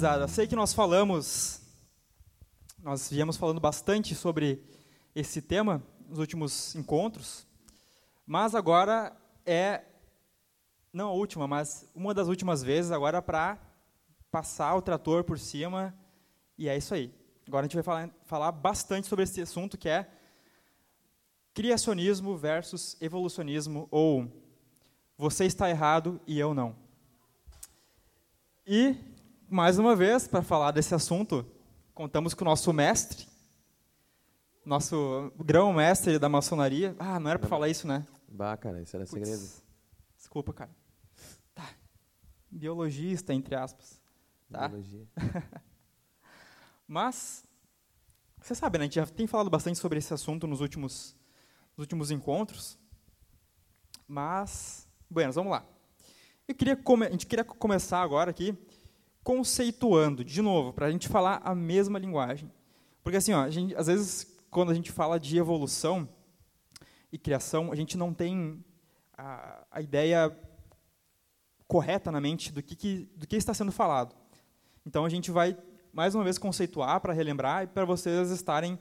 gurizada. Sei que nós falamos, nós viemos falando bastante sobre esse tema nos últimos encontros, mas agora é, não a última, mas uma das últimas vezes agora para passar o trator por cima, e é isso aí. Agora a gente vai falar, falar bastante sobre esse assunto que é criacionismo versus evolucionismo, ou você está errado e eu não. E mais uma vez, para falar desse assunto, contamos com o nosso mestre, nosso grão-mestre da maçonaria. Ah, não era para falar isso, né? Bah, cara, isso era Puts, segredo. Desculpa, cara. Tá. Biologista, entre aspas. Tá? Biologia. Mas, você sabe, né? A gente já tem falado bastante sobre esse assunto nos últimos, nos últimos encontros. Mas, bueno, vamos lá. Eu queria a gente queria começar agora aqui conceituando, de novo, para a gente falar a mesma linguagem. Porque assim, ó, gente, às vezes, quando a gente fala de evolução e criação, a gente não tem a, a ideia correta na mente do que, que, do que está sendo falado. Então, a gente vai, mais uma vez, conceituar para relembrar e para vocês estarem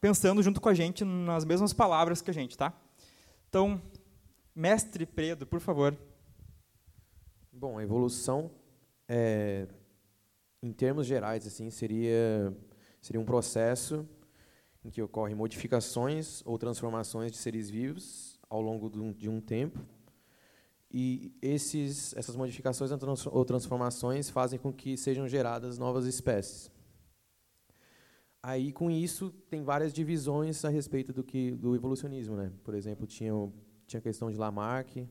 pensando junto com a gente nas mesmas palavras que a gente, tá? Então, mestre Predo, por favor. Bom, a evolução, é, em termos gerais, assim, seria seria um processo em que ocorrem modificações ou transformações de seres vivos ao longo de um, de um tempo. E esses, essas modificações ou transformações fazem com que sejam geradas novas espécies. Aí, com isso, tem várias divisões a respeito do que do evolucionismo, né? Por exemplo, tinha tinha a questão de Lamarck,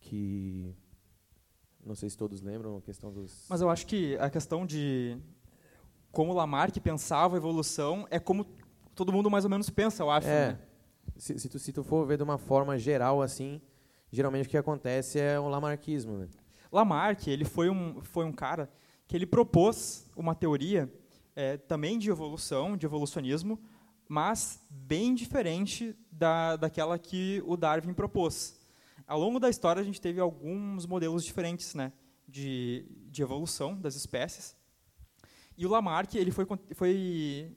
que não sei se todos lembram a questão dos. Mas eu acho que a questão de como Lamarck pensava a evolução é como todo mundo mais ou menos pensa, eu acho. É. Né? Se, se, tu, se tu for ver de uma forma geral assim, geralmente o que acontece é o lamarquismo. Né? Lamarck ele foi um foi um cara que ele propôs uma teoria é, também de evolução, de evolucionismo, mas bem diferente da, daquela que o Darwin propôs. Ao longo da história, a gente teve alguns modelos diferentes né, de, de evolução das espécies. E o Lamarck ele foi, foi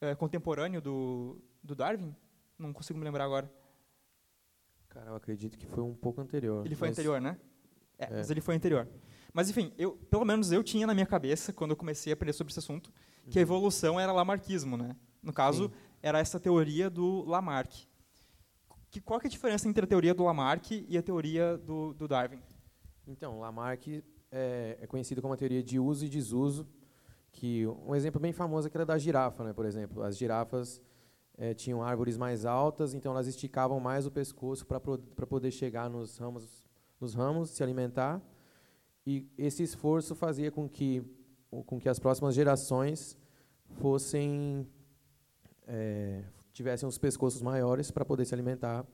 é, contemporâneo do, do Darwin? Não consigo me lembrar agora. Cara, eu acredito que foi um pouco anterior. Ele foi anterior, né? É, É. mas ele foi anterior. Mas, enfim, eu, pelo menos eu tinha na minha cabeça, quando eu comecei a aprender sobre esse assunto, que a evolução era lamarquismo, né? No caso, Sim. era essa teoria do Lamarck. Que, qual que é a diferença entre a teoria do Lamarck e a teoria do, do Darwin? Então, Lamarck é, é conhecido como a teoria de uso e desuso, que um exemplo bem famoso é aquela da girafa, né? Por exemplo, as girafas eh, tinham árvores mais altas, então elas esticavam mais o pescoço para poder chegar nos ramos, nos ramos, se alimentar. E esse esforço fazia com que com que as próximas gerações fossem eh, tivessem os pescoços maiores para poder se alimentar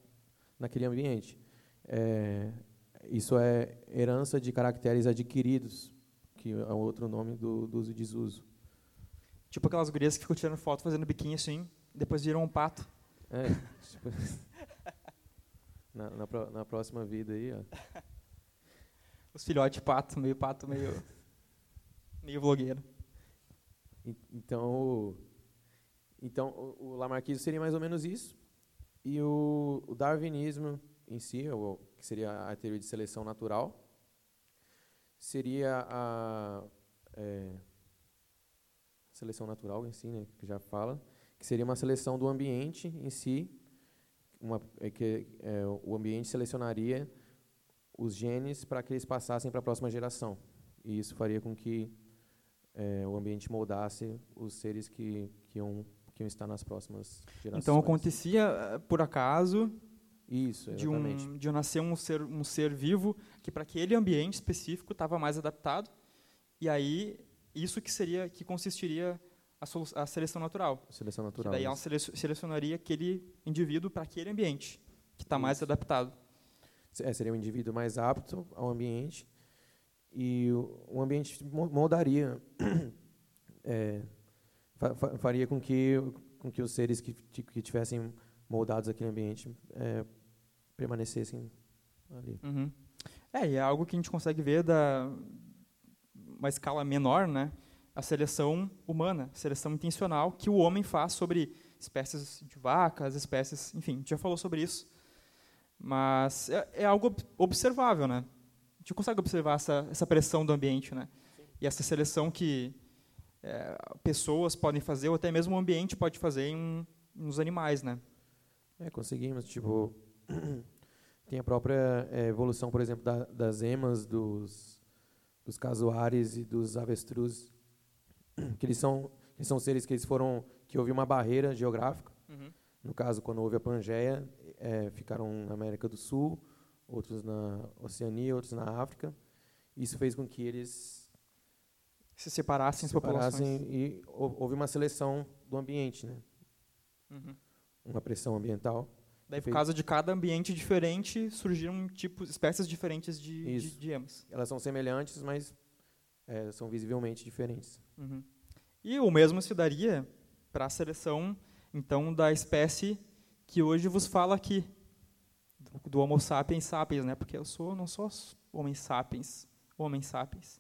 naquele ambiente. Eh, isso é herança de caracteres adquiridos, que é outro nome do, do uso e desuso. Tipo aquelas gurias que ficam tirando foto fazendo biquinho assim, depois viram um pato. É, tipo, na, na, na próxima vida aí, ó. Os filhotes pato, meio pato, meio, meio blogueiro. En- Então, então o, lamarquismo seria mais ou menos isso. E o, o darwinismo em si, que seria a teoria de seleção natural, seria a é, seleção natural em si, né, que já fala, que seria uma seleção do ambiente em si, uma, é que é, o ambiente selecionaria os genes para que eles passassem para a próxima geração. E isso faria com que é, o ambiente moldasse os seres que, que, iam, que iam estar nas próximas gerações. Então acontecia, eh, por acaso, Isso, de, um, de nascer um ser, um ser vivo que para aquele ambiente específico estava mais adaptado e aí isso que seria que consistiria a, a seleção natural Seleção que natural. daí ela sele- selecionaria aquele indivíduo para aquele ambiente que está mais adaptado É, seria um indivíduo mais apto ao ambiente e o, o ambiente mo- moldaria, é, faria com que, com que os seres que, que tivessem moldados aquele ambiente é, permanecessem ali. Uhum. é e é algo que a gente consegue ver da uma escala menor, né, a seleção humana, a seleção intencional que o homem faz sobre espécies de vacas, espécies, enfim, a gente já falou sobre isso. Mas é, é algo observável, né? A gente consegue observar essa, essa pressão do ambiente, né? E essa seleção que é, pessoas podem fazer, ou até mesmo o ambiente pode fazer em, nos animais, né? É, conseguimos, tipo, tem a própria é, evolução, por exemplo, da, das emas, dos, dos casuares e dos avestruzes, que eles são, eles são seres que eles foram, que houve uma barreira geográfica. Uhum. No caso, quando houve a Pangeia, é, ficaram na América do Sul, outros na Oceania, outros na África. Isso fez com que eles se separassem, se separassem e houve uma seleção do ambiente, né? Uhum uma pressão ambiental. Daí, por causa de cada ambiente diferente, surgiram tipos, espécies diferentes de, de, de emas. Elas são semelhantes, mas é, são visivelmente diferentes. Uhum. E o mesmo se daria para a seleção, então, da espécie que hoje vos fala aqui, do, do Homo sapiens sapiens, né? Porque eu sou, não sou homem sapiens, homem sapiens.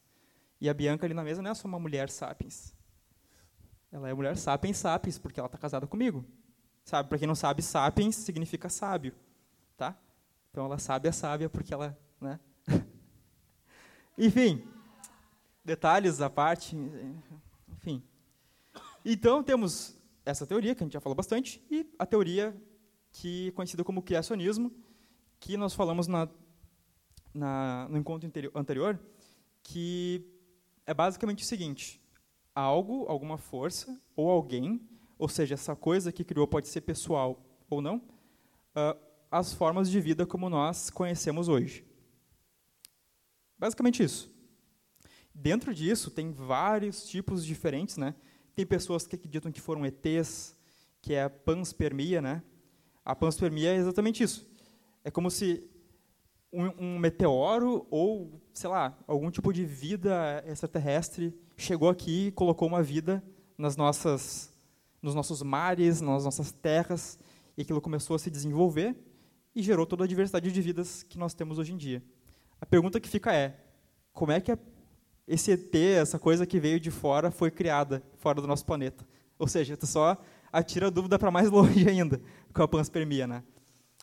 E a Bianca ali na mesa não é só uma mulher sapiens. Ela é mulher sapiens sapiens, porque ela está casada comigo. Sabe, para quem não sabe, sapiens significa sábio, tá? Então ela sabe a sábia porque ela, né? enfim, detalhes à parte, enfim. Então temos essa teoria que a gente já falou bastante e a teoria que conhecida como criacionismo, que nós falamos na, na, no encontro anterior, que é basicamente o seguinte: algo, alguma força ou alguém ou seja, essa coisa que criou pode ser pessoal ou não, uh, as formas de vida como nós conhecemos hoje. Basicamente isso. Dentro disso, tem vários tipos diferentes. Né? Tem pessoas que acreditam que foram ETs, que é a panspermia. Né? A panspermia é exatamente isso. É como se um, um meteoro ou, sei lá, algum tipo de vida extraterrestre chegou aqui e colocou uma vida nas nossas nos nossos mares, nas nossas terras, e aquilo começou a se desenvolver e gerou toda a diversidade de vidas que nós temos hoje em dia. A pergunta que fica é: como é que esse ET, essa coisa que veio de fora, foi criada fora do nosso planeta? Ou seja, tu só atira a dúvida para mais longe ainda com a panspermia, né?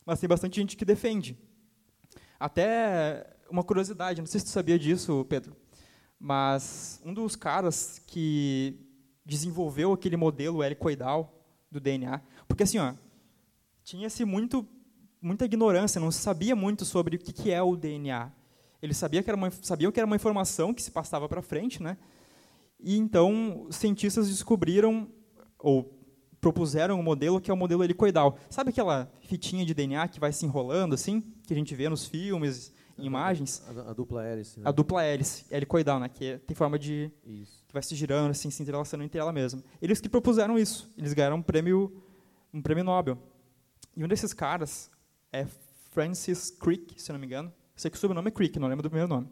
Mas tem bastante gente que defende. Até uma curiosidade, não sei se tu sabia disso, Pedro, mas um dos caras que desenvolveu aquele modelo helicoidal do DNA. Porque assim, ó, tinha-se muito muita ignorância, não se sabia muito sobre o que, que é o DNA. Eles sabiam que, era uma, sabiam que era uma informação que se passava para frente, né? E então cientistas descobriram ou propuseram um modelo que é o modelo helicoidal. Sabe aquela fitinha de DNA que vai se enrolando assim, que a gente vê nos filmes, em imagens? A, a, dupla hélice. Né? A dupla hélice, helicoidal, né? Que é, tem forma de Isso vai se girando, assim, se entrelaçando entre ela mesma. Eles que propuseram isso. Eles ganharam um prêmio, um prêmio Nobel. E um desses caras é Francis Crick, se não me engano. Sei que o sobrenome é Crick, não lembro do primeiro nome.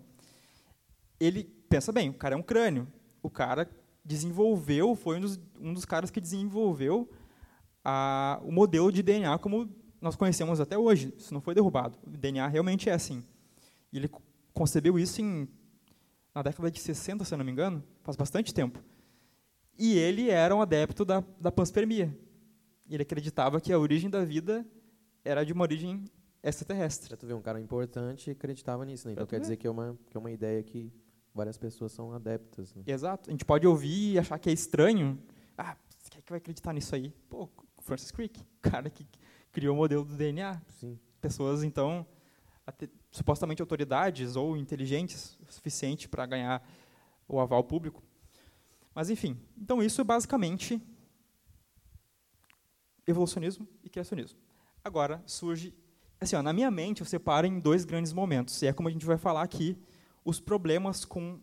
Ele, pensa bem, o cara é um crânio. O cara desenvolveu, foi um dos, um dos caras que desenvolveu a, o modelo de DNA como nós conhecemos até hoje. Isso não foi derrubado. O DNA realmente é assim. E ele concebeu isso em na década de 60, se eu não me engano, faz bastante tempo. E ele era um adepto da, da panspermia. Ele acreditava que a origem da vida era de uma origem extraterrestre. Já tu vê, um cara importante acreditava nisso, né? Então quer dizer que é, uma, que é uma ideia que várias pessoas são adeptas. Né? Exato. A gente pode ouvir e achar que é estranho. Ah, quem é que vai acreditar nisso aí? Pô, Francis Crick, cara que criou o modelo do DNA. Sim. Pessoas, então, supostamente autoridades ou inteligentes o suficiente para ganhar o aval público. Mas, enfim, então isso é basicamente evolucionismo e criacionismo. Agora surge, assim, ó, na minha mente eu separo em dois grandes momentos, e é como a gente vai falar aqui, os problemas com,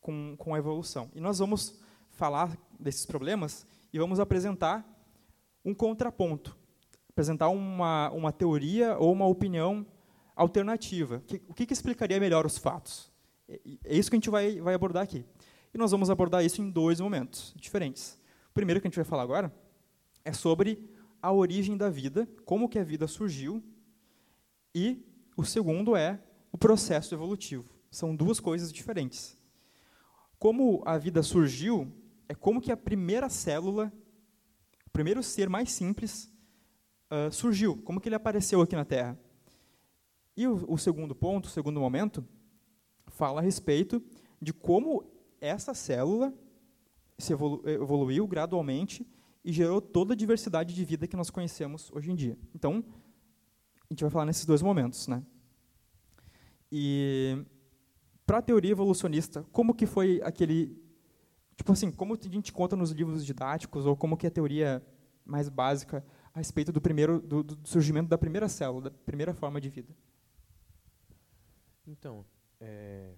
com, com a evolução. E nós vamos falar desses problemas e vamos apresentar um contraponto, apresentar uma, uma teoria ou uma opinião alternativa. O que, que explicaria melhor os fatos? É, é isso que a gente vai, vai abordar aqui. E nós vamos abordar isso em dois momentos diferentes. O primeiro que a gente vai falar agora é sobre a origem da vida, como que a vida surgiu, e o segundo é o processo evolutivo. São duas coisas diferentes. como a vida surgiu, é como que a primeira célula, o primeiro ser mais simples, uh, surgiu, como que ele apareceu aqui na Terra. E o, o segundo ponto, o segundo momento, fala a respeito de como essa célula se evolu evoluiu gradualmente e gerou toda a diversidade de vida que nós conhecemos hoje em dia. Então, a gente vai falar nesses dois momentos, né? E para a teoria evolucionista, como que foi aquele tipo assim, como a gente conta nos livros didáticos ou como que é a teoria mais básica a respeito do primeiro do, do surgimento da primeira célula, da primeira forma de vida? Então, é,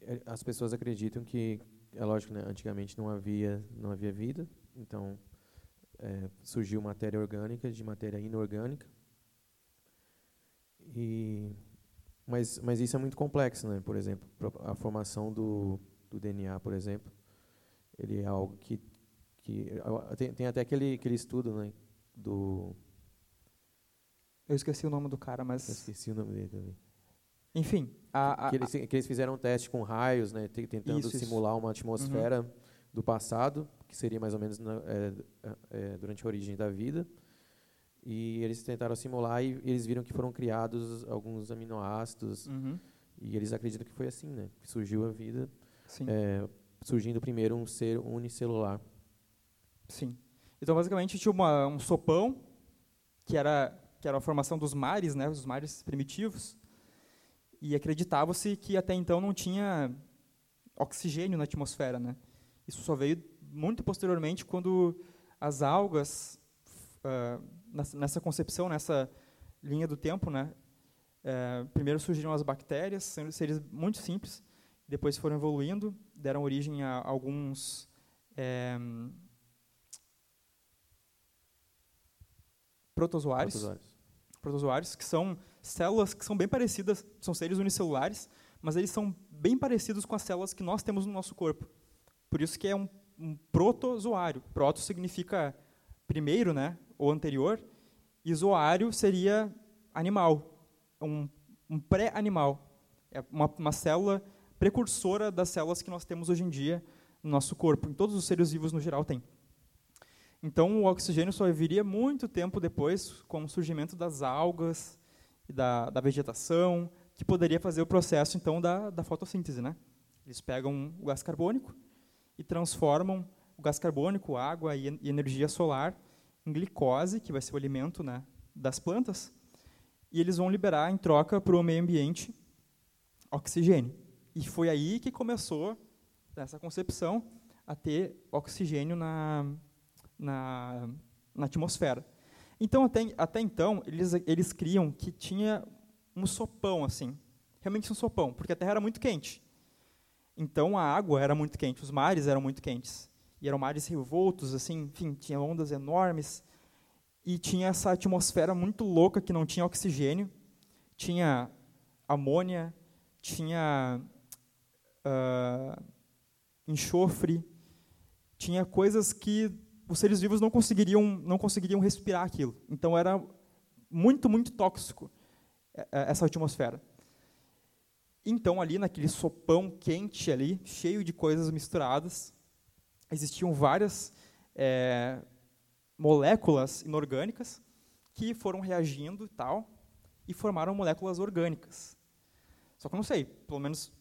é as pessoas acreditam que é lógico, né, antigamente não havia não havia vida, então é, surgiu matéria orgânica de matéria inorgânica e mas, mas isso é muito complexo, né? Por exemplo, a formação do, do DNA, por exemplo, ele é algo que, que tem, tem até aquele, aquele estudo, né? Do eu esqueci o nome do cara, mas eu esqueci o nome dele também. Enfim, a, a, que, eles, que, eles, fizeram um teste com raios, né? Tentando isso, simular isso. uma atmosfera uhum. do passado, que seria mais ou menos na, é, é, durante a origem da vida. E eles tentaram simular e eles viram que foram criados alguns aminoácidos. Uhum. E eles acreditam que foi assim, né? Que surgiu a vida, é, surgindo primeiro um ser unicelular. Sim. Então, basicamente, tinha uma, um sopão, que era, que era a formação dos mares, né? Os mares primitivos. E acreditava-se que até então não tinha oxigênio na atmosfera, né? Isso só veio muito posteriormente quando as algas uh, nessa concepção, nessa linha do tempo, né? É, primeiro surgiram as bactérias, sendo seres muito simples, depois foram evoluindo, deram origem a alguns é, protozoários, protozoários, protozoários, que são células que são bem parecidas, são seres unicelulares, mas eles são bem parecidos com as células que nós temos no nosso corpo. Por isso que é um, um protozoário. Proto significa primeiro, né? Ou anterior, e zoário seria animal, um, um pré-animal, é uma, uma célula precursora das células que nós temos hoje em dia no nosso corpo, em todos os seres vivos no geral tem. Então o oxigênio só viria muito tempo depois, com o surgimento das algas e da, da vegetação, que poderia fazer o processo então da, da fotossíntese, né? Eles pegam o gás carbônico e transformam o gás carbônico, água e, energia solar glicose, que vai ser o alimento né, das plantas, e eles vão liberar em troca para o meio ambiente oxigênio. E foi aí que começou essa concepção a ter oxigênio na, na, na atmosfera. Então, até, até então, eles, eles criam que tinha um sopão, assim, realmente um sopão, porque a Terra era muito quente. Então, a água era muito quente, os mares eram muito quentes e eram mares revoltos, assim, enfim, tinha ondas enormes e tinha essa atmosfera muito louca que não tinha oxigênio, tinha amônia, tinha uh, enxofre, tinha coisas que os seres vivos não conseguiriam não conseguiriam respirar aquilo. Então era muito muito tóxico é, é, essa atmosfera. Então ali naquele sopão quente ali, cheio de coisas misturadas, existiam várias é, moléculas inorgânicas que foram reagindo e tal e formaram moléculas orgânicas. Só que eu não sei, pelo menos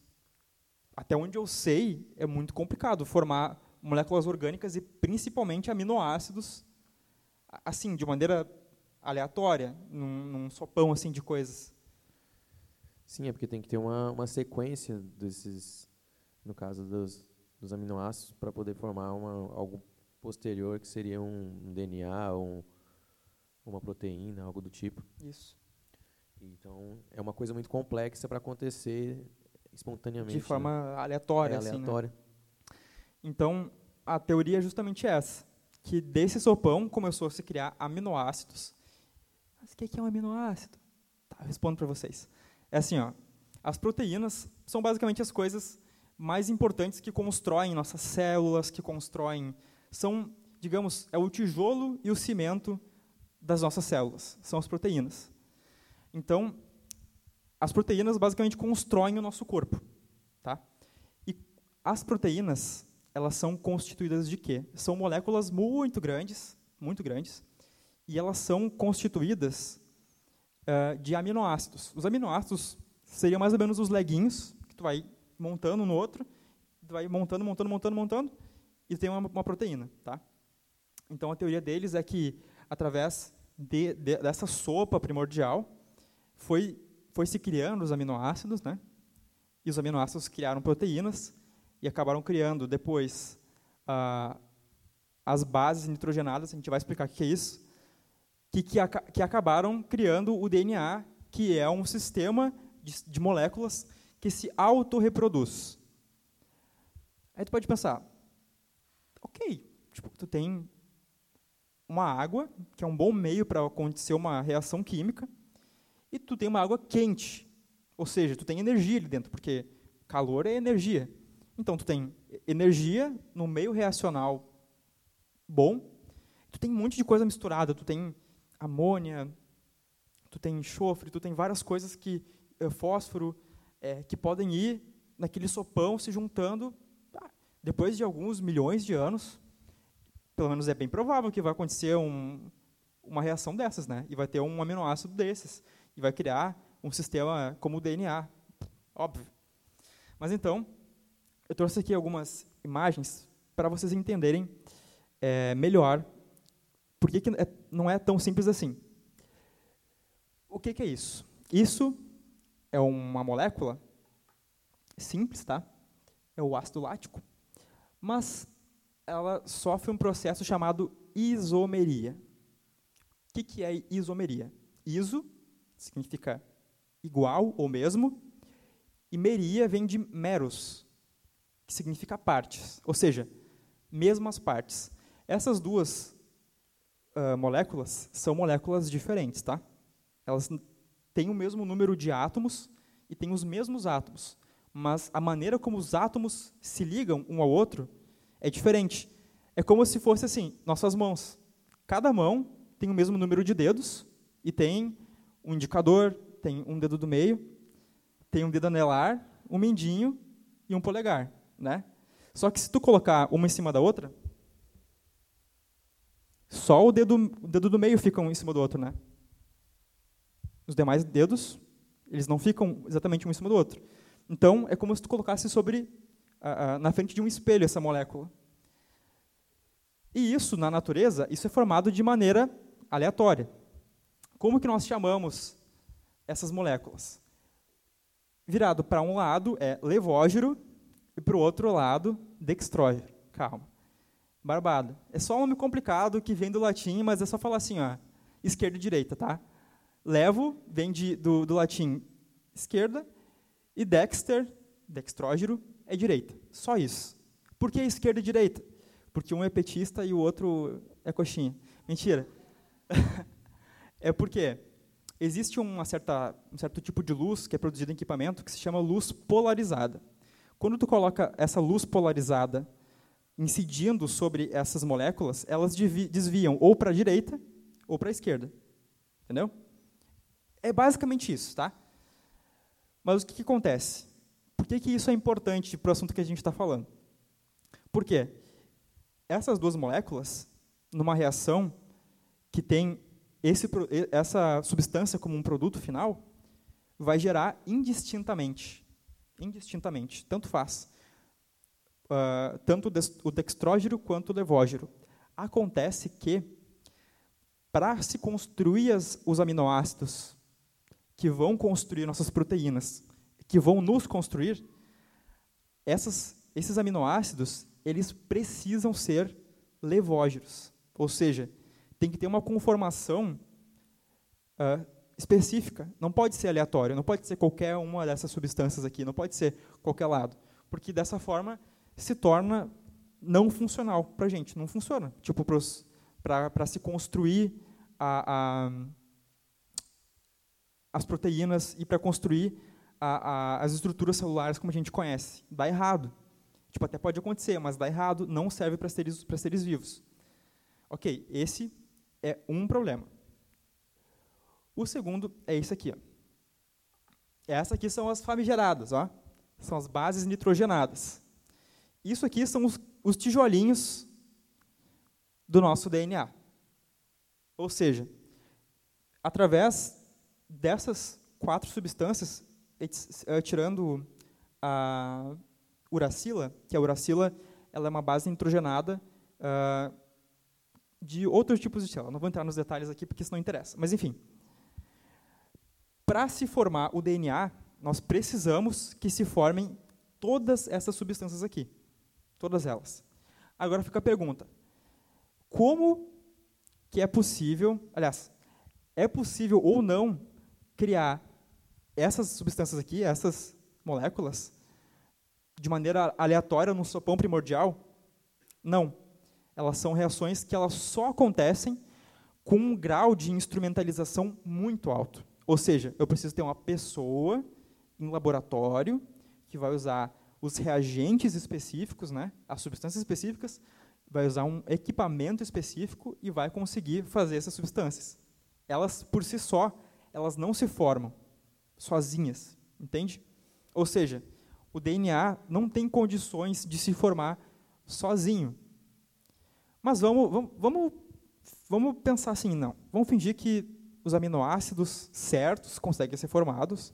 até onde eu sei, é muito complicado formar moléculas orgânicas e principalmente aminoácidos assim, de maneira aleatória, num, num sopão assim de coisas. Sim, é porque tem que ter uma, uma sequência desses, no caso dos, dos aminoácidos para poder formar uma, algo posterior que seria um DNA ou um, uma proteína, algo do tipo. Isso. Então é uma coisa muito complexa para acontecer espontaneamente. De forma né? aleatória. É assim, aleatória. Né? Então a teoria é justamente essa, que desse sopão começou a se criar aminoácidos. Mas o que é um aminoácido? Tá, eu respondo para vocês. É assim, ó, as proteínas são basicamente as coisas mais importantes que constroem nossas células, que constroem. São, digamos, é o tijolo e o cimento das nossas células, são as proteínas. Então, as proteínas basicamente constroem o nosso corpo. Tá? As proteínas, elas são constituídas de quê? São moléculas muito grandes, muito grandes, e elas são constituídas uh, de aminoácidos. Os aminoácidos seriam mais ou menos os leguinhos que tu vai montando no outro, vai montando, montando, montando, montando, e tem uma, uma proteína, tá? Então a teoria deles é que através de, de, dessa sopa primordial foi foi se criando os aminoácidos, né? E os aminoácidos criaram proteínas e acabaram criando depois ah, as bases nitrogenadas. A gente vai explicar o que é isso que, que, que acabaram criando o DNA, que é um sistema de, de moléculas que se autorreproduz. Aí tu pode pensar, ok, tipo, tu tem uma água, que é um bom meio para acontecer uma reação química, e tu tem uma água quente, ou seja, tu tem energia ali dentro, porque calor é energia. Então, tu tem energia no meio reacional bom, tu tem um monte de coisa misturada, tu tem amônia, tu tem enxofre, tu tem várias coisas que é, fósforo é, que podem ir naquele sopão se juntando. Ah, depois de alguns milhões de anos, pelo menos é bem provável que vai acontecer um, uma reação dessas, né? E vai ter um aminoácido desses e vai criar um sistema como o DNA, óbvio. Mas então, eu trouxe aqui algumas imagens para vocês entenderem é, melhor por que, que é, não é tão simples assim? O que, que é isso? Isso é uma molécula simples, tá? É o ácido lático, mas ela sofre um processo chamado isomeria. O que, que é isomeria? Iso significa igual ou mesmo, e meria vem de meros, que significa partes, ou seja, mesmas partes. Essas duas uh, moléculas são moléculas diferentes, tá? Elas têm o mesmo número de átomos e têm os mesmos átomos, mas a maneira como os átomos se ligam um ao outro é diferente. É como se fosse assim, nossas mãos. Cada mão tem o mesmo número de dedos e tem um indicador, tem um dedo do meio, tem um dedo anelar, um mindinho e um polegar, né? Só que se tu colocar uma em cima da outra, só o dedo, o dedo do meio fica um em cima do outro, né? Os demais dedos, eles não ficam exatamente um em cima do outro. Então, é como se tu colocasse sobre na frente de um espelho essa molécula. E isso, na natureza, isso é formado de maneira aleatória. Como que nós chamamos essas moléculas? Virado para um lado é levógero e para o outro lado dextrógero. Calma. Barbada. É só um nome complicado que vem do latim, mas é só falar assim, ó, esquerda e direita, tá? Levo vem de, do, do latim esquerda e dexter, dextrógero, é direita. Só isso. Por que esquerda e direita? Porque um é petista e o outro é coxinha. Mentira. é porque existe uma certa, um certo tipo de luz que é produzida em equipamento que se chama luz polarizada. Quando tu coloca essa luz polarizada incidindo sobre essas moléculas, elas desviam ou para a direita ou para a esquerda. Entendeu? É basicamente isso, tá? Mas o que, que acontece? Por que, que isso é importante para o assunto que a gente está falando? Por quê? Essas duas moléculas, numa reação que tem esse, essa substância como um produto final, vai gerar indistintamente, indistintamente, tanto faz, uh, tanto o dextrógero quanto o levógero. Acontece que, para se construir as, os aminoácidos que vão construir nossas proteínas, que vão nos construir, essas, esses aminoácidos eles precisam ser levógeros, ou seja, tem que ter uma conformação uh, específica. Não pode ser aleatório, não pode ser qualquer uma dessas substâncias aqui, não pode ser qualquer lado, porque dessa forma se torna não funcional para a gente. Não funciona. Tipo, para se construir a, a, as proteínas e para construir a, as estruturas celulares como a gente conhece. Dá errado. Tipo, até pode acontecer, mas dá errado, não serve para seres, seres vivos. Ok, esse é um problema. O segundo é esse aqui. Essas aqui são as famigeradas, ó. são as bases nitrogenadas. Isso aqui são os, os tijolinhos do nosso DNA. Ou seja, através dessas quatro substâncias, eh, tirando a uracila, que a uracila ela é uma base nitrogenada uh, de outros tipos de célula. Não vou entrar nos detalhes aqui porque isso não interessa. Mas, enfim, para se formar o DNA, nós precisamos que se formem todas essas substâncias aqui. Todas elas. Agora fica a pergunta: como que é possível, aliás, é possível ou não criar essas substâncias aqui, essas moléculas, de maneira aleatória no sopão primordial? Não. Elas são reações que elas só acontecem com um grau de instrumentalização muito alto. Ou seja, eu preciso ter uma pessoa em laboratório que vai usar os reagentes específicos, né, as substâncias específicas, vai usar um equipamento específico e vai conseguir fazer essas substâncias. Elas, por si só, elas não se formam sozinhas, entende? Ou seja, o DNA não tem condições de se formar sozinho. Mas vamos, vamos, vamos, vamos pensar assim, não. Vamos fingir que os aminoácidos certos conseguem ser formados,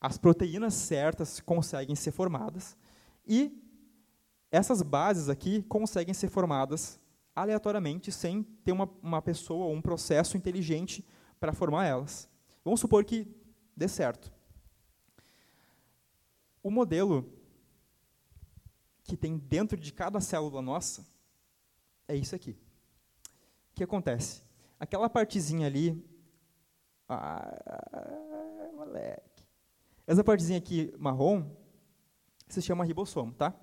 as proteínas certas conseguem ser formadas, e essas bases aqui conseguem ser formadas aleatoriamente, sem ter uma, uma pessoa ou um processo inteligente para formar elas. Vamos supor que dê certo. O modelo que tem dentro de cada célula nossa é isso aqui. O que acontece? Aquela partezinha ali. Ah, moleque. Essa partezinha aqui marrom se chama ribossomo, tá?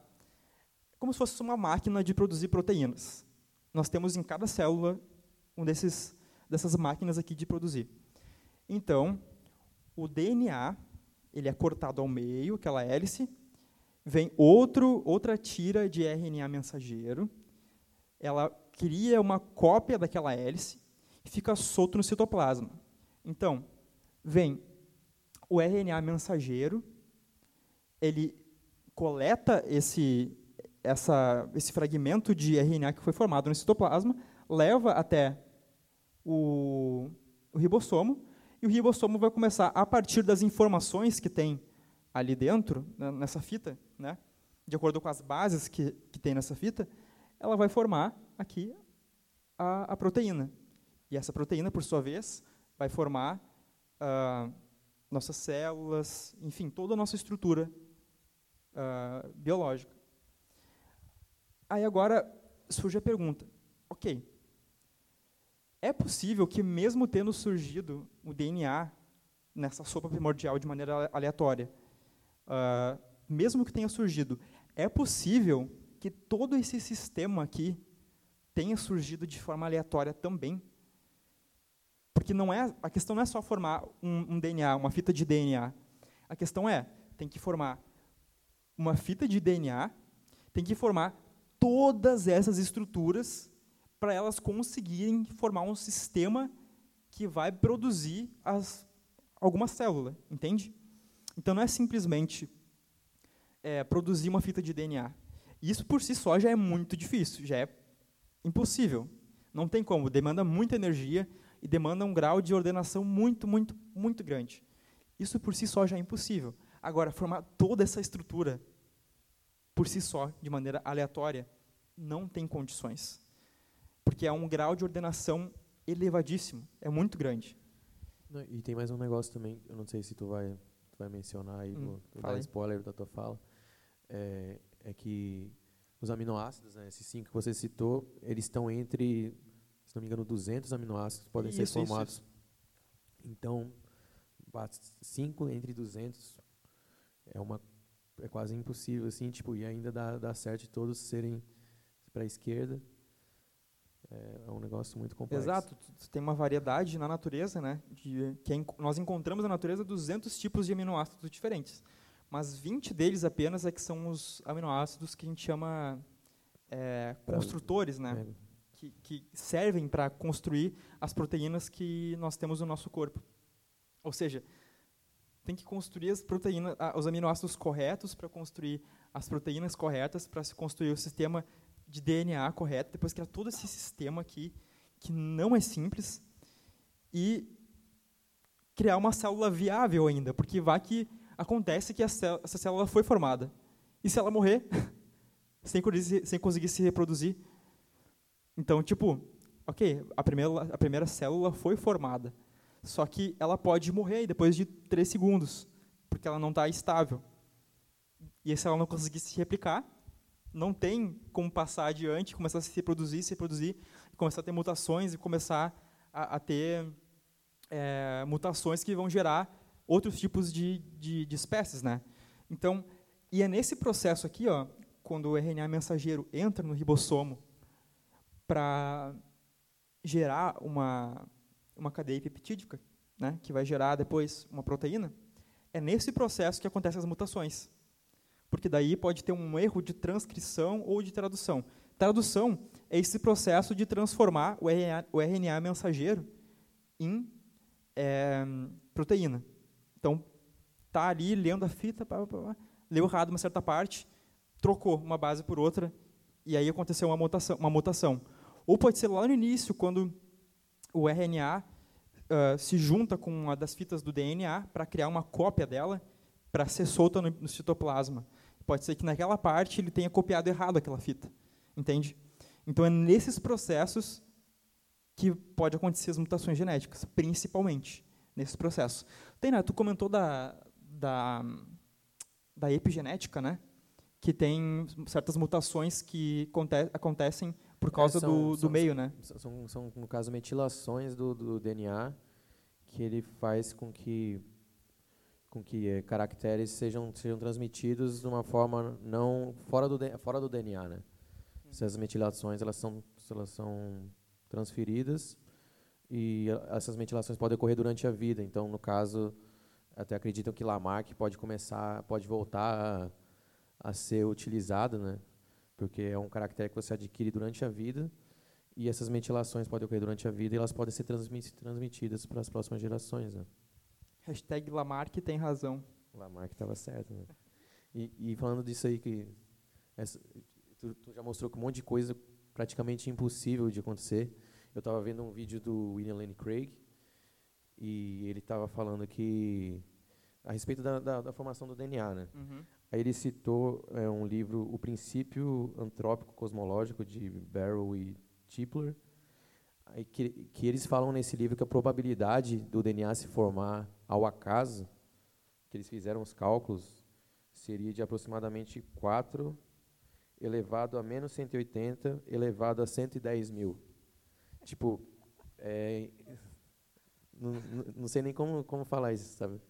como se fosse uma máquina de produzir proteínas. Nós temos em cada célula um desses dessas máquinas aqui de produzir. Então, o DNA ele é cortado ao meio, aquela hélice, vem outro outra tira de RNA mensageiro, ela cria uma cópia daquela hélice e fica solto no citoplasma. Então, vem o RNA mensageiro, ele coleta esse essa, esse fragmento de RNA que foi formado no citoplasma, leva até o, o ribossomo, e o ribossomo vai começar, a partir das informações que tem ali dentro, né, nessa fita, né, de acordo com as bases que, que tem nessa fita, ela vai formar aqui a, a proteína. E essa proteína, por sua vez, vai formar uh, nossas células, enfim, toda a nossa estrutura uh, biológica. Aí agora surge a pergunta: ok, é possível que, mesmo tendo surgido o DNA nessa sopa primordial de maneira aleatória, uh, mesmo que tenha surgido, é possível que todo esse sistema aqui tenha surgido de forma aleatória também? Porque não é, a questão não é só formar um, um DNA, uma fita de DNA. A questão é, tem que formar uma fita de DNA, tem que formar todas essas estruturas para elas conseguirem formar um sistema que vai produzir as, alguma célula, entende? Então não é simplesmente é, produzir uma fita de DNA. Isso por si só já é muito difícil, já é impossível. Não tem como, demanda muita energia e demanda um grau de ordenação muito, muito, muito grande. Isso por si só já é impossível. Agora, formar toda essa estrutura por si só, de maneira aleatória, não tem condições. Porque é um grau de ordenação elevadíssimo, é muito grande. Não, e tem mais um negócio também, eu não sei se tu vai, tu vai mencionar aí, hum, vou dar spoiler da tua fala, é, é que os aminoácidos, né, esses cinco que você citou, eles estão entre, se não me engano, 200 aminoácidos que podem isso, ser formados. Isso, isso. Então, cinco entre 200 é uma é quase impossível, assim, tipo, e ainda dá, dá certo de todos serem para a esquerda. É, é um negócio muito complexo. Exato. Tem uma variedade na natureza, né? De, que é, nós encontramos na natureza 200 tipos de aminoácidos diferentes. Mas 20 deles apenas é que são os aminoácidos que a gente chama é, construtores, né? É. Que, que servem para construir as proteínas que nós temos no nosso corpo. Ou seja, tem que construir as proteínas, os aminoácidos corretos para construir as proteínas corretas para se construir o sistema de DNA correto, depois criar todo esse sistema aqui, que não é simples, e criar uma célula viável ainda, porque vai que acontece que essa célula foi formada. E se ela morrer, sem, sem conseguir se reproduzir? Então, tipo, ok, a primeira, a primeira célula foi formada, só que ela pode morrer depois de três segundos, porque ela não está estável. E se ela não conseguir se replicar, não tem como passar adiante, começar a se reproduzir, se reproduzir, começar a ter mutações e começar a, a ter é, mutações que vão gerar outros tipos de, de, de, espécies, né? Então, e é nesse processo aqui, ó, quando o RNA mensageiro entra no ribossomo para gerar uma uma cadeia peptídica, né, que vai gerar depois uma proteína, é nesse processo que acontecem as mutações porque daí pode ter um erro de transcrição ou de tradução. Tradução é esse processo de transformar o RNA, o RNA mensageiro em é, proteína. Então, tá ali lendo a fita, pá, pá, pá, leu errado uma certa parte, trocou uma base por outra, e aí aconteceu uma mutação. Uma mutação. Ou pode ser lá no início, quando o RNA uh, se junta com uma das fitas do DNA para criar uma cópia dela, para ser solta no, no citoplasma. Pode ser que naquela parte ele tenha copiado errado aquela fita, entende? Então é nesses processos que pode acontecer as mutações genéticas, principalmente nesses processos. Tainá, tu comentou da, da, da epigenética, né? Que tem certas mutações que acontecem por causa é, são, do, do são, meio, né? São, são, no caso, metilações do, do DNA que ele faz com que com que eh, caracteres sejam sejam transmitidos de uma forma não fora do fora do DNA, né? Hum. Essas metilações elas são elas são transferidas e essas metilações podem ocorrer durante a vida. Então, no caso, até acreditam que Lamarck pode começar, pode voltar a, a ser utilizado, né? Porque é um caractere que você adquire durante a vida e essas metilações podem ocorrer durante a vida e elas podem ser transmitidas para as próximas gerações, né? Hashtag Lamarck tem razão. Lamarck estava certo. Né? E, e, falando disso aí, que essa, tu, tu, já mostrou que um monte de coisa praticamente impossível de acontecer. Eu estava vendo um vídeo do William Lane Craig e ele estava falando que a respeito da, da, da, formação do DNA, né? Uhum. Aí ele citou é, um livro, O Princípio Antrópico Cosmológico de Barrow e Tipler, que, que eles falam nesse livro que a probabilidade do DNA se formar ao acaso, que eles fizeram os cálculos, seria de aproximadamente 4 elevado a menos 180 elevado a 110 mil. Tipo, é, não, não sei nem como, como falar isso, sabe?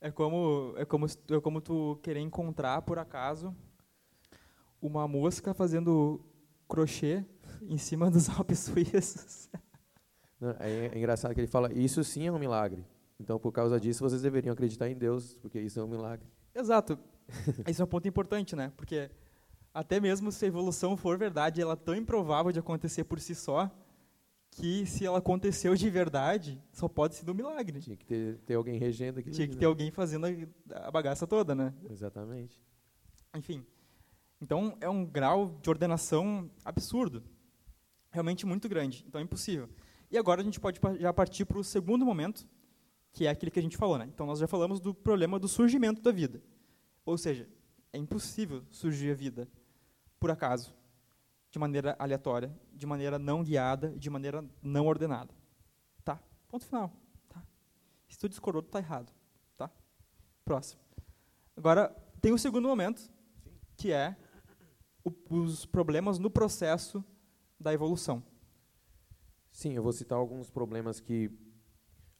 É como, é, como, é como tu querer encontrar, por acaso, uma mosca fazendo crochê em cima dos Alpes suíços. É, é engraçado que ele fala, isso sim é um milagre. Então, por causa disso, vocês deveriam acreditar em Deus, porque isso é um milagre. Exato. Esse é um ponto importante, né? Porque até mesmo se a evolução for verdade, ela é tão improvável de acontecer por si só, que se ela aconteceu de verdade, só pode ser um milagre. Tinha que ter, ter alguém regendo aquilo. Tinha que ter alguém fazendo a, a bagaça toda, né? Exatamente. Enfim. Então, é um grau de ordenação absurdo. Realmente muito grande. Então, é impossível. E agora a gente pode já partir para o segundo momento, que é aquele que a gente falou. Né? Então, nós já falamos do problema do surgimento da vida. Ou seja, é impossível surgir a vida por acaso, de maneira aleatória, de maneira não guiada, de maneira não ordenada. Tá? Ponto final. Tá? Se tu discordou, está errado. Tá? Próximo. Agora, tem o segundo momento, que é o, os problemas no processo da evolução. Sim, eu vou citar alguns problemas que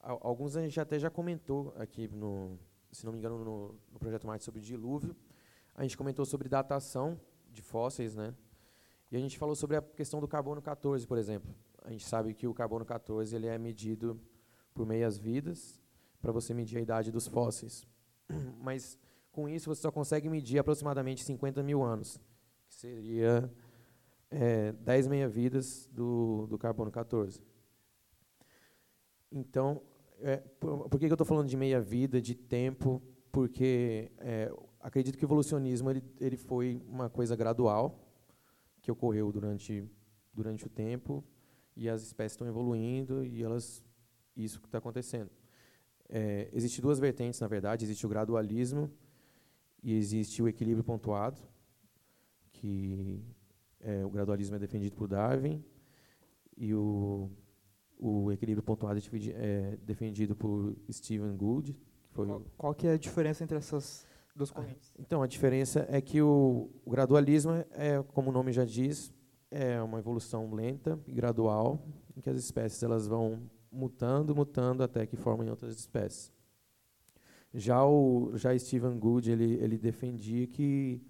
alguns a gente até já comentou aqui no, se não me engano, no, no projeto Marte sobre dilúvio. A gente comentou sobre datação de fósseis, né? E a gente falou sobre a questão do carbono 14, por exemplo. A gente sabe que o carbono 14 ele é medido por meias vidas para você medir a idade dos fósseis. Mas com isso você só consegue medir aproximadamente 50 mil anos, que seria é, 10 meia-vidas do, do carbono 14. Então, é, por, por, que, eu estou falando de meia-vida, de tempo porque é, acredito que o evolucionismo ele, ele foi uma coisa gradual que ocorreu durante durante o tempo e as espécies estão evoluindo e elas isso que está acontecendo. É, Existem duas vertentes, na verdade. Existe o gradualismo e existe o equilíbrio pontuado, que é, o gradualismo é defendido por Darwin e o, o equilíbrio pontuado é defendido por Stephen Gould. Qual, qual que é a diferença entre essas duas ah, correntes? Então, a diferença é que o, o gradualismo é, como o nome já diz, é uma evolução lenta e gradual, em que as espécies elas vão mutando, mutando até que formem outras espécies. Já o já Stephen Gould ele ele defendia que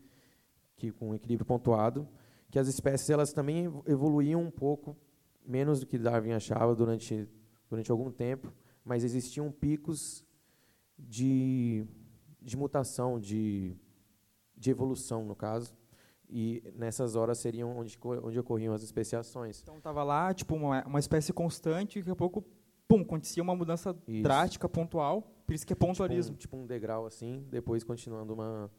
que com equilíbrio pontuado que as espécies elas também evoluíam um pouco menos do que Darwin achava durante durante algum tempo, mas existiam picos de de mutação, de de evolução no caso, e nessas horas seriam onde, onde ocorriam as especiações. Então estava lá, tipo, uma, uma espécie constante, e daqui a pouco, pum, acontecia uma mudança isso. drástica, pontual, por isso que é pontualismo. Tipo um, tipo um degrau assim, depois continuando uma,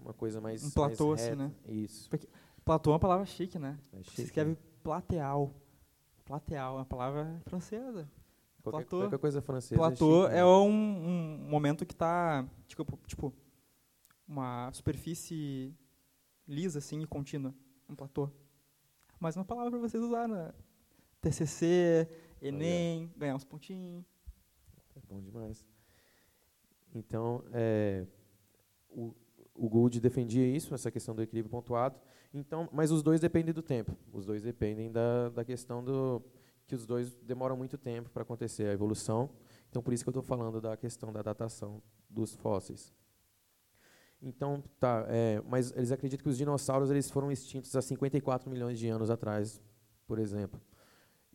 uma coisa mais. Um platô, mais assim, né? Isso. Porque platô é uma palavra chique, né? É chique, Se escreve né? plateal. Plateal é uma palavra francesa. Qualquer, platô, qualquer coisa francesa. É platô é, chique, é um, um, momento que está, tipo, tipo, uma superfície lisa assim e contínua, um platô. Mais uma palavra para vocês usarem, né? TCC, Enem, Olha. ganhar uns pontinhos. É bom demais. Então, é, o, o Gould defendia isso, essa questão do equilíbrio pontuado. Então, mas os dois dependem do tempo. Os dois dependem da, da questão do que os dois demoram muito tempo para acontecer a evolução. Então, por isso que eu estou falando da questão da datação dos fósseis. Então, tá, é, mas eles acreditam que os dinossauros eles foram extintos há 54 milhões de anos atrás, por exemplo.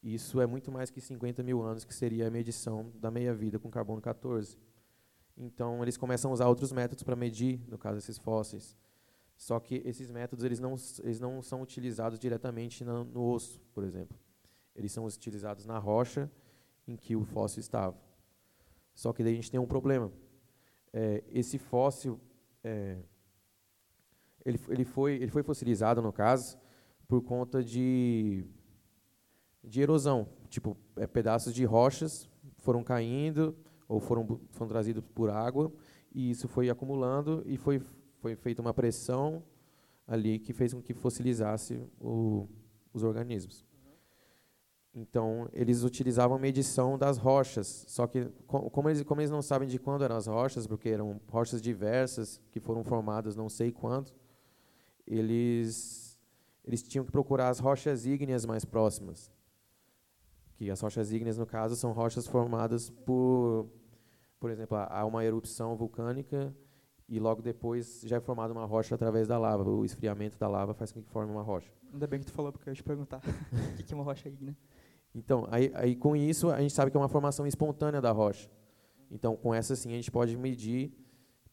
Isso é muito mais que 50 mil anos, que seria a medição da meia-vida com carbono 14. Então, eles começam a usar outros métodos para medir, no caso, esses fósseis. Só que esses métodos eles não, eles não são utilizados diretamente no, osso, por exemplo. Eles são utilizados na rocha em que o fóssil estava. Só que daí a gente tem um problema. É, esse fóssil é, ele, ele, foi, ele foi fossilizado, no caso, por conta de, de erosão. Tipo, é, pedaços de rochas foram caindo ou foram, foram trazidos por água, e isso foi acumulando e foi, foi feita uma pressão ali que fez com que fossilizasse o, os organismos. Então, eles utilizavam medição das rochas, só que como eles, como eles não sabem de quando eram as rochas, porque eram rochas diversas que foram formadas não sei quando, eles eles tinham que procurar as rochas ígneas mais próximas. Que as rochas ígneas, no caso, são rochas formadas por, por exemplo, há uma erupção vulcânica e logo depois já é formada uma rocha através da lava. O esfriamento da lava faz com que forme uma rocha. Ainda bem que tu falou, porque eu ia te perguntar o que é uma rocha ígnea. Então, aí, aí com isso a gente sabe que é uma formação espontânea da rocha. Então, com essa sim a gente pode medir,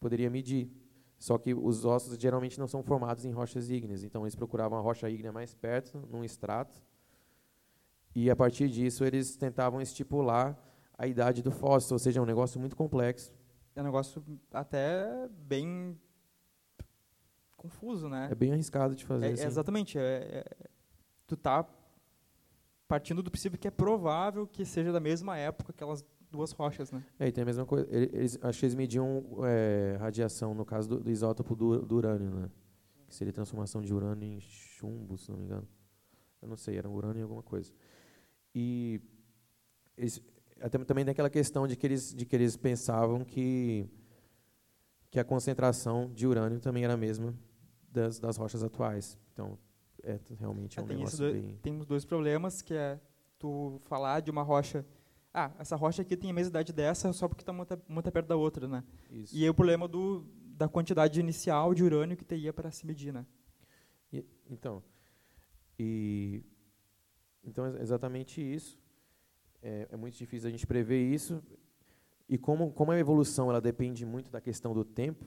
poderia medir. Só que os ossos geralmente não são formados em rochas ígneas. Então, eles procuravam a rocha ígnea mais perto, num extrato. E a partir disso eles tentavam estipular a idade do fóssil, ou seja, é um negócio muito complexo. É um negócio até bem confuso, né? É bem arriscado de fazer. É, assim. Exatamente. É, é, tu tá partindo do princípio que é provável que seja da mesma época aquelas duas rochas, né? É, e tem a mesma coisa. Eles, acho que eles mediam é, radiação no caso do, do isótopo do, do, urânio, né? Que seria transformação de urânio em chumbo, se não me engano. Eu não sei, era urânio em alguma coisa. E eles, até, também tem aquela questão de que eles, de que eles pensavam que que a concentração de urânio também era a mesma das, das rochas atuais. Então, é realmente é um tem negócio dois, bem... Temos dois problemas, que é tu falar de uma rocha... Ah, essa rocha aqui tem a mesma idade dessa só porque está muito, muito perto da outra, né? Isso. E aí o problema do, da quantidade inicial de urânio que teria para se medir, né? E, então, e, então, é exatamente isso. É, é muito difícil a gente prever isso. E como, como a evolução ela depende muito da questão do tempo,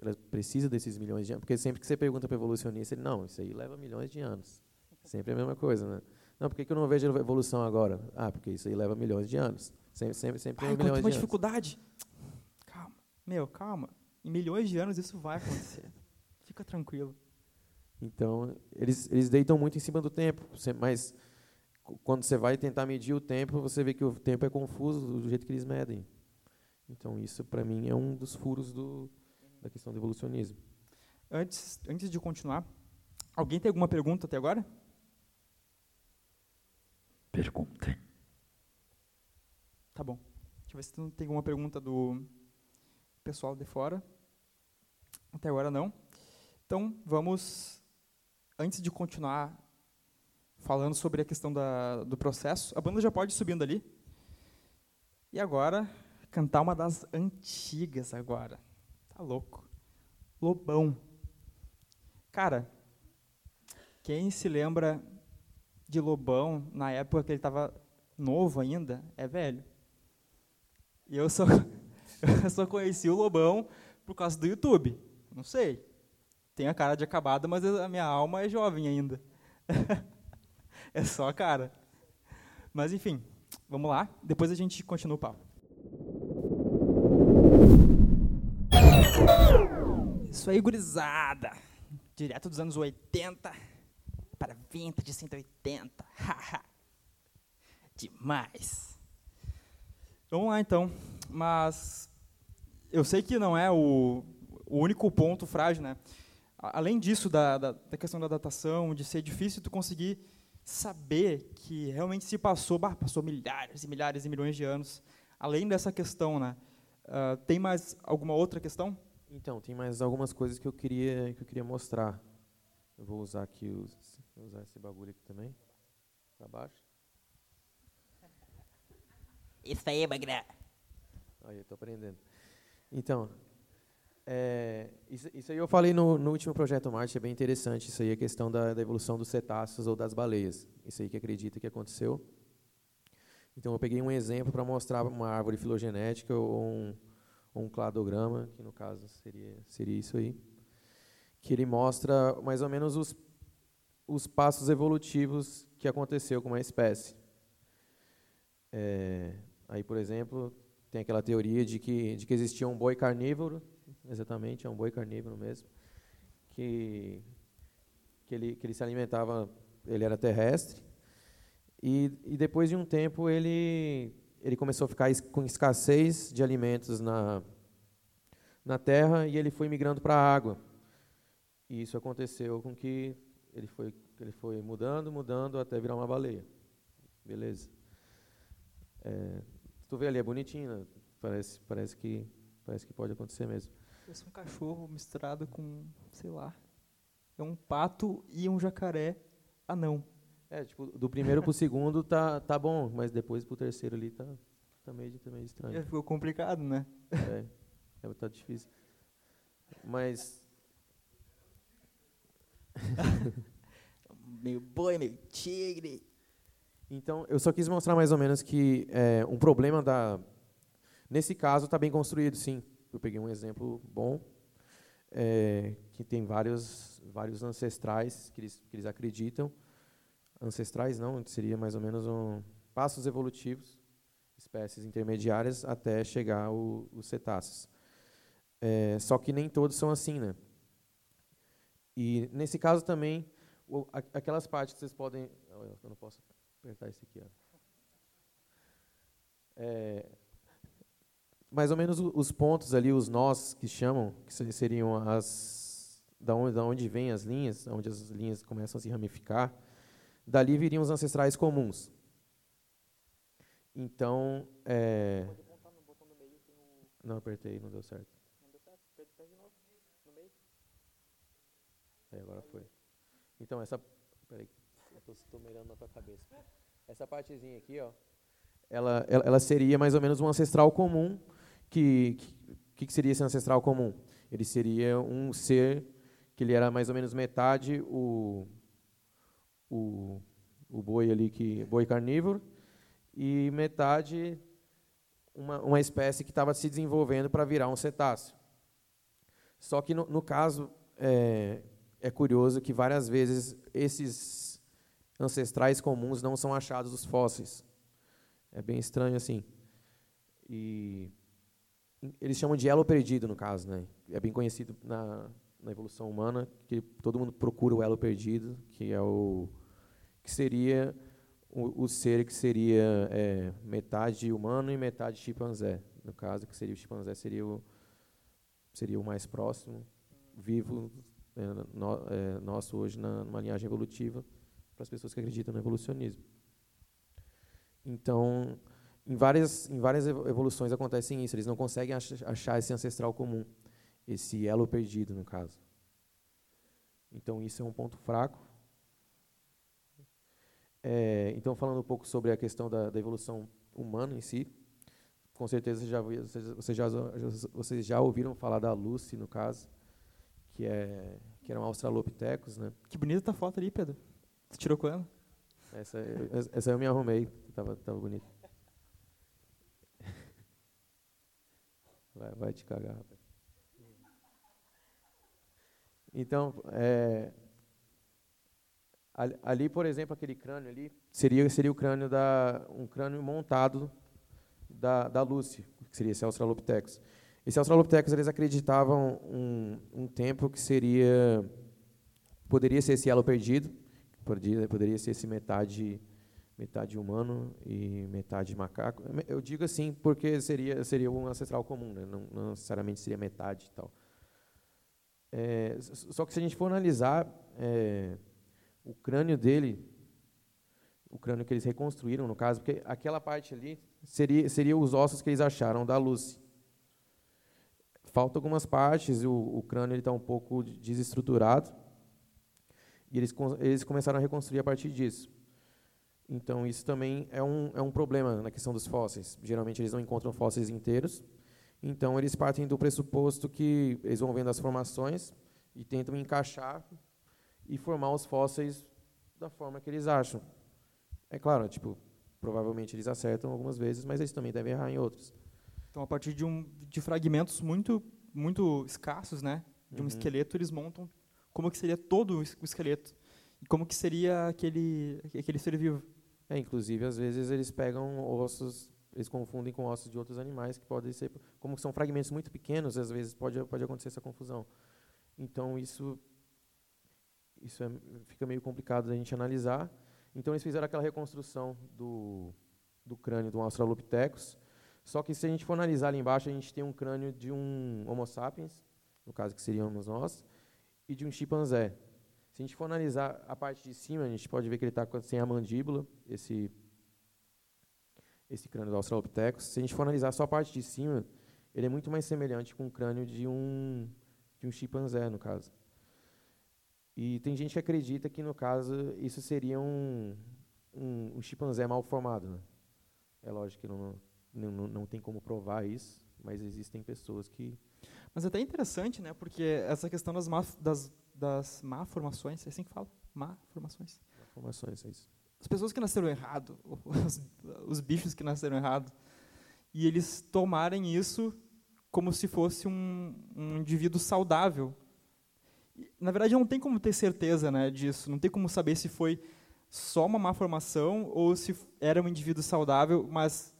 ela precisa desses milhões de anos. Porque sempre que você pergunta para o evolucionista, ele, não, isso aí leva milhões de anos. Sempre a mesma coisa, né? Não, por que, que eu não vejo evolução agora? Ah, porque isso aí leva milhões de anos. Sempre, sempre, sempre Ai, milhões de uma dificuldade. Calma. Meu, calma. Em milhões de anos isso vai acontecer. Fica tranquilo. Então, eles, eles deitam muito em cima do tempo, mas quando você vai tentar medir o tempo, você vê que o tempo é confuso do jeito que eles medem. Então, isso, para mim, é um dos furos do, da questão do evolucionismo. Antes, antes de continuar, alguém tem alguma pergunta até agora? Perguntem. Tá bom. Deixa eu ver se tem alguma pergunta do pessoal de fora. Até agora não. Então, vamos, antes de continuar falando sobre a questão da, do processo, a banda já pode ir subindo ali. E agora, cantar uma das antigas agora. Tá louco. Lobão. Cara, quem se lembra de Lobão na época que ele estava novo ainda, é velho. E eu só, eu só conheci o Lobão por causa do YouTube. Não sei. Tem a cara de acabada, mas a minha alma é jovem ainda. é só a cara. Mas enfim, vamos lá. Depois a gente continua o papo. Isso aí, gurizada. Direto dos anos 80 para 20 de 180. Demais. Vamos lá então. Mas eu sei que não é o, o único ponto frágil, né? Além disso, da, da, da, questão da datação, de ser difícil tu conseguir saber que realmente se passou, bah, passou milhares e milhares e milhões de anos. Além dessa questão, né? Uh, tem mais alguma outra questão? Então, tem mais algumas coisas que eu queria que eu queria mostrar. Eu vou usar aqui os, vou usar esse bagulho aqui também. Para baixo. Isso aí, Magrão. Aí, eu tô aprendendo. Então, é, isso, isso, aí eu falei no, no, último projeto Marte, é bem interessante. Isso aí é a questão da, da, evolução dos cetáceos ou das baleias. Isso aí que acredita que aconteceu. Então eu peguei um exemplo para mostrar uma árvore filogenética ou um, um cladograma, que no caso seria, seria isso aí, que ele mostra mais ou menos os, os passos evolutivos que aconteceu com uma espécie. É, aí, por exemplo, tem aquela teoria de que, de que existia um boi carnívoro, exatamente, é um boi carnívoro mesmo, que, que, ele, que ele se alimentava, ele era terrestre, e, e depois de um tempo ele, ele começou a ficar com escassez de alimentos na, na terra e ele foi migrando para a água. E isso aconteceu com que ele foi, ele foi mudando, mudando até virar uma baleia. Beleza. É, Tu vê ali, é bonitinho, né? parece, parece, que, parece que pode acontecer mesmo. Parece um cachorro misturado com, sei lá, é um pato e um jacaré anão. É, tipo, do primeiro pro segundo tá, tá bom, mas depois pro terceiro ali tá, tá, meio, tá meio estranho. É, ficou complicado, né? É, é tá difícil. Mas... meio boi, meio tigre. Então, eu só quis mostrar mais ou menos que é, um problema da... Nesse caso, está bem construído, sim. Eu peguei um exemplo bom, é, que tem vários, vários ancestrais que eles, que eles acreditam. Ancestrais não, seria mais ou menos um passos evolutivos, espécies intermediárias, até chegar os cetáceos. É, só que nem todos são assim, né? E nesse caso também, o, aquelas partes que vocês podem... Eu não posso apertar esse aqui. Ó. É, mais ou menos os pontos ali, os nós que chamam, que seriam as da onde, da onde vêm as linhas, onde as linhas começam a se ramificar, dali viriam os ancestrais comuns. Então, é, não apertei, não deu certo. Não deu certo? Apertei de novo, no meio. Aí agora foi. Então essa, peraí, estou mirando na tua cabeça. Essa partezinha aqui, ó, ela, ela seria mais ou menos um ancestral comum. Que, que, que seria esse ancestral comum? Ele seria um ser que ele era mais ou menos metade o, o, o boi ali que boi carnívoro e metade uma, uma espécie que estava se desenvolvendo para virar um cetáceo. Só que no, no caso é, é curioso que várias vezes esses ancestrais comuns não são achados os fósseis. É bem estranho assim. E eles chamam de elo perdido, no caso. Né? É bem conhecido na, na evolução humana, que todo mundo procura o elo perdido, que é o que seria o, o ser que seria é, metade humano e metade chimpanzé. No caso, que seria o chimpanzé seria o, seria o mais próximo, vivo, é, no, é, nosso hoje na, numa linhagem evolutiva, para as pessoas que acreditam no evolucionismo. Então, em várias, em várias evoluções acontece isso, eles não conseguem achar esse ancestral comum, esse elo perdido, no caso. Então, isso é um ponto fraco. É, então, falando um pouco sobre a questão da, da evolução humana em si, com certeza já, vocês, já, vocês já ouviram falar da Lucy, no caso, que, é, que eram australopitecos. Né? Que bonita a foto ali, Pedro. Você tirou quando? Essa, essa eu me arrumei, estava tava bonito. Vai, vai te cagar, rapaz. Então, é, ali, por exemplo, aquele crânio ali seria seria o crânio da um crânio montado da, da Lucy, que seria esse Australopithecus. Esse Australopithecus eles acreditavam um, um tempo que seria poderia ser esse elo perdido, poderia, poderia ser esse metade metade humano e metade macaco. Eu digo assim porque seria seria um ancestral comum, né? não, não, necessariamente seria metade e tal. É, só que se a gente for analisar é, o crânio dele, o crânio que eles reconstruíram no caso, porque aquela parte ali seria seria os ossos que eles acharam da Lucy. Falta algumas partes, o, o crânio está um pouco desestruturado. E eles, eles começaram a reconstruir a partir disso. Então, isso também é um, é um problema na questão dos fósseis. Geralmente, eles não encontram fósseis inteiros. Então, eles partem do pressuposto que eles vão vendo as formações e tentam encaixar e formar os fósseis da forma que eles acham. É claro, tipo, provavelmente eles acertam algumas vezes, mas eles também devem errar em outros. Então, a partir de, um, de fragmentos muito, muito escassos, né, de um uhum. esqueleto, eles montam como que seria todo o esqueleto e como que seria aquele aquele ser vivo. É, inclusive, às vezes eles pegam ossos, eles confundem com ossos de outros animais que podem ser, como são fragmentos muito pequenos, às vezes pode pode acontecer essa confusão. Então isso isso é, fica meio complicado da gente analisar. Então eles fizeram aquela reconstrução do do crânio do Australopithecus. Só que se a gente for analisar ali embaixo, a gente tem um crânio de um Homo sapiens, no caso que seríamos nós, e de um chimpanzé. Se a gente for analisar a parte de cima, a gente pode ver que ele está sem a mandíbula, esse, esse crânio do Australopithecus. Se a gente for analisar só a parte de cima, ele é muito mais semelhante com o crânio de um, de um chimpanzé, no caso. E tem gente que acredita que, no caso, isso seria um, um, um chimpanzé mal formado. Né? É lógico que não, não, não tem como provar isso, mas existem pessoas que... Mas é até interessante, né? Porque essa questão das, das das má formações, é assim que fala? Má formações. Má formações, é isso. As pessoas que nasceram errado, os, os bichos que nasceram errado, e eles tomarem isso como se fosse um, um indivíduo saudável. Na verdade, não tem como ter certeza né, disso, não tem como saber se foi só uma má formação ou se era um indivíduo saudável, mas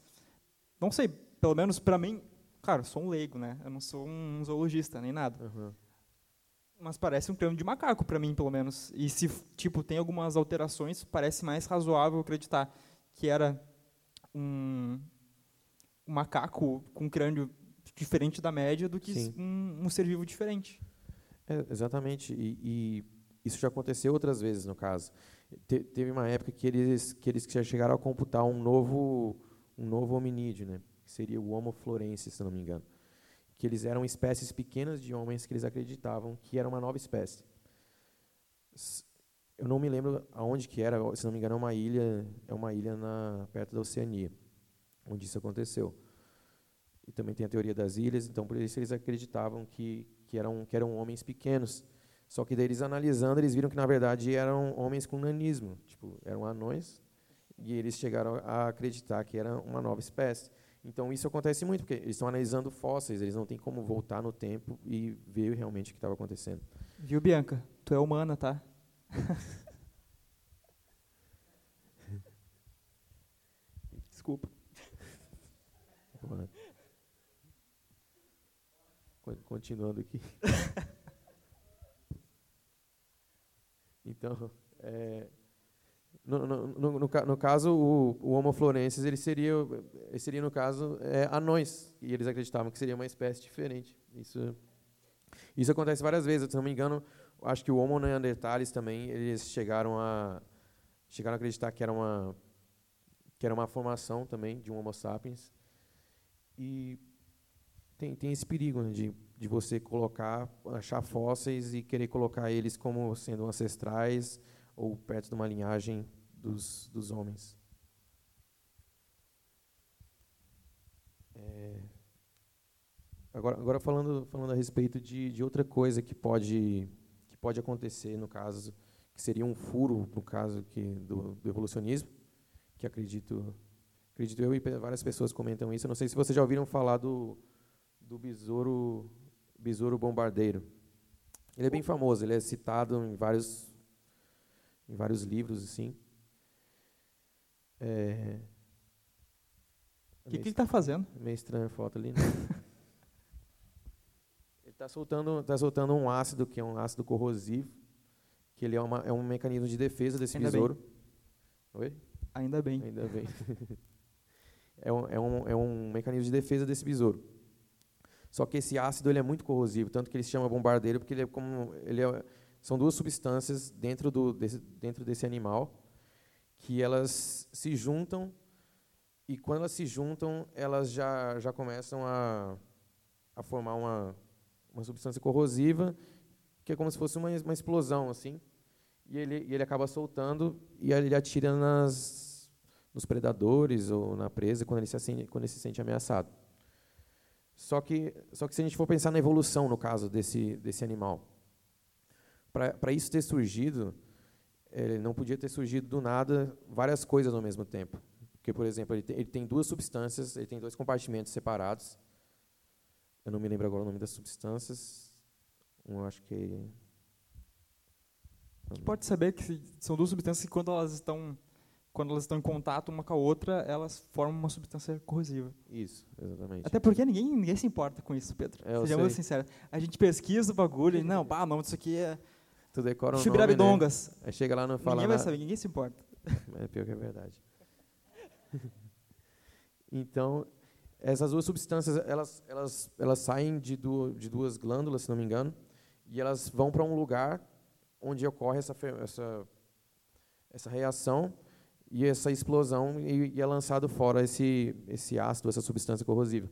não sei, pelo menos para mim, claro, sou um leigo, né? Eu não sou um zoologista nem nada. Uhum mas parece um crânio de macaco para mim, pelo menos. E se tipo tem algumas alterações, parece mais razoável acreditar que era um, um macaco com um crânio diferente da média do que um, um, ser vivo diferente. É, exatamente. E, e, isso já aconteceu outras vezes, no caso. Te, teve uma época que eles que eles já chegaram a computar um novo um novo hominídeo, né? Que seria o Homo florensis, se não me engano que eles eram espécies pequenas de homens que eles acreditavam que era uma nova espécie. Eu não me lembro aonde que era, se não me engano, é uma ilha, é uma ilha na perto da Oceania, onde isso aconteceu. E também tem a teoria das ilhas, então por isso eles acreditavam que que eram que eram homens pequenos. Só que daí eles analisando, eles viram que na verdade eram homens com nanismo, tipo, eram anões, e eles chegaram a acreditar que era uma nova espécie. Então isso acontece muito, porque eles estão analisando fósseis, eles não têm como voltar no tempo e ver realmente o que estava acontecendo. Viu, Bianca? Tu é humana, tá? Desculpa. continuando aqui. então, é, no, no, no, no, caso, o, o Homo florensis ele seria, ele seria no caso, é, anões. E eles acreditavam que seria uma espécie diferente. Isso, isso acontece várias vezes. Se não me engano, acho que o Homo neanderthalis também, eles chegaram a, chegaram a acreditar que era uma, que era uma formação também de um Homo sapiens. E tem, tem esse perigo né, de, de você colocar, achar fósseis e querer colocar eles como sendo ancestrais ou perto de uma linhagem dos, dos homens. É, agora, agora falando, falando a respeito de, de outra coisa que pode, que pode acontecer no caso, que seria um furo no caso que, do, do evolucionismo, que acredito, acredito eu e várias pessoas comentam isso. Eu não sei se vocês já ouviram falar do, do besouro, besouro bombardeiro. Ele é bem famoso, ele é citado em vários em vários livros assim. É... O que, que ele está fazendo? Meio estranha a foto ali. Né? ele está soltando, tá soltando um ácido que é um ácido corrosivo, que ele é, uma, é um mecanismo de defesa desse Ainda besouro. Bem. Oi? Ainda bem. Ainda bem. é, um, é, um, é um mecanismo de defesa desse besouro. Só que esse ácido ele é muito corrosivo, tanto que ele se chama bombardeiro, porque ele é como ele é, são duas substâncias dentro, do, desse, dentro desse animal que elas se juntam e quando elas se juntam, elas já, já começam a, a formar uma, uma substância corrosiva que é como se fosse uma, uma explosão assim e ele, e ele acaba soltando e ele atira nas, nos predadores ou na presa quando ele se, quando ele se sente ameaçado. Só que, só que se a gente for pensar na evolução, no caso desse, desse animal, para isso ter surgido, ele não podia ter surgido do nada várias coisas ao mesmo tempo. Porque, por exemplo, ele tem, ele tem duas substâncias, ele tem dois compartimentos separados. Eu não me lembro agora o nome das substâncias. Um, acho que. A gente pode saber que são duas substâncias que, quando elas estão quando elas estão em contato uma com a outra, elas formam uma substância corrosiva. Isso, exatamente. Até porque ninguém, ninguém se importa com isso, Pedro. É, Sejamos sinceros. A gente pesquisa o bagulho e, não, pá, o nome disso aqui é Tu decora um Chibirabidongas. Nome, né? Aí chega lá e não fala Ninguém vai nada. saber, ninguém se importa. É pior que é verdade. então, essas duas substâncias, elas, elas, elas saem de, du de duas glândulas, se não me engano, e elas vão para um lugar onde ocorre essa, essa, essa reação e essa explosão e, e, é lançado fora esse, esse ácido, essa substância corrosiva.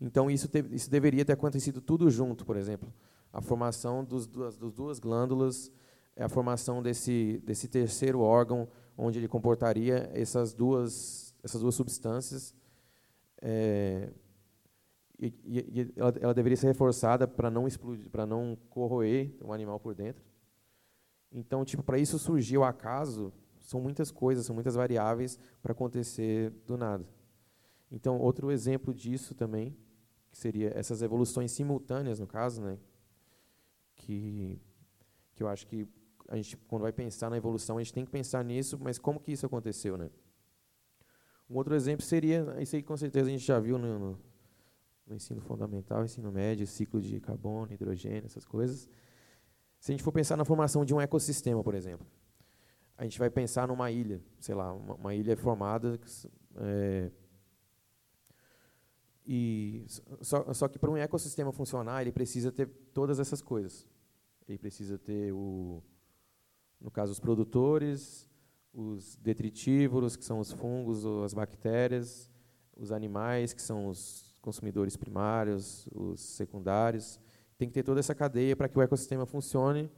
Então, isso, te, isso deveria ter acontecido tudo junto, por exemplo. A formação dos duas, dos duas glândulas, é a formação desse, desse terceiro órgão, onde ele comportaria essas duas, essas duas substâncias. É, e, e ela, ela, deveria ser reforçada para não explodir, para não corroer o animal por dentro. Então, tipo, para isso surgiu o acaso, são muitas coisas, são muitas variáveis para acontecer do nada. Então, outro exemplo disso também, que seria essas evoluções simultâneas, no caso, né, que, que eu acho que a gente, quando vai pensar na evolução, a gente tem que pensar nisso, mas como que isso aconteceu? Né? Um outro exemplo seria, isso aí com certeza a gente já viu no, no, no ensino fundamental, ensino médio, ciclo de carbono, hidrogênio, essas coisas. Se a gente for pensar na formação de um ecossistema, por exemplo, a gente vai pensar numa ilha, sei lá, uma, uma ilha formada é, e só, só que para um ecossistema funcionar ele precisa ter todas essas coisas. Ele precisa ter o, no caso os produtores, os detritívoros que são os fungos as bactérias, os animais que são os consumidores primários, os secundários. Tem que ter toda essa cadeia para que o ecossistema funcione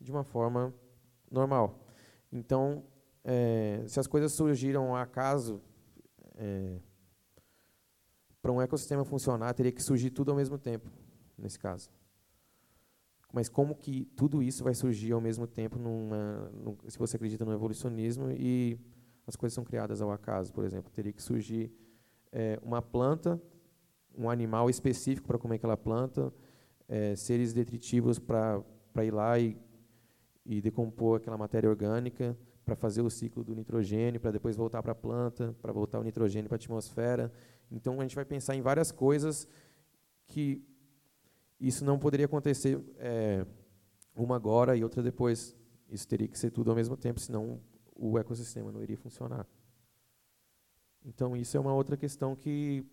de uma forma normal. Então, é, se as coisas surgiram ao acaso, é, para um ecossistema funcionar, teria que surgir tudo ao mesmo tempo, nesse caso. Mas como que tudo isso vai surgir ao mesmo tempo, numa, num, se você acredita no evolucionismo e as coisas são criadas ao acaso, por exemplo? Teria que surgir é, uma planta, um animal específico para comer aquela planta, é, seres detritivos para ir lá e e decompor aquela matéria orgânica para fazer o ciclo do nitrogênio, para depois voltar para a planta, para voltar o nitrogênio para a atmosfera. Então a gente vai pensar em várias coisas que Isso não poderia acontecer é, uma agora e outra depois. Isso teria que ser tudo ao mesmo tempo, senão o ecossistema não iria funcionar. Então isso é uma outra questão que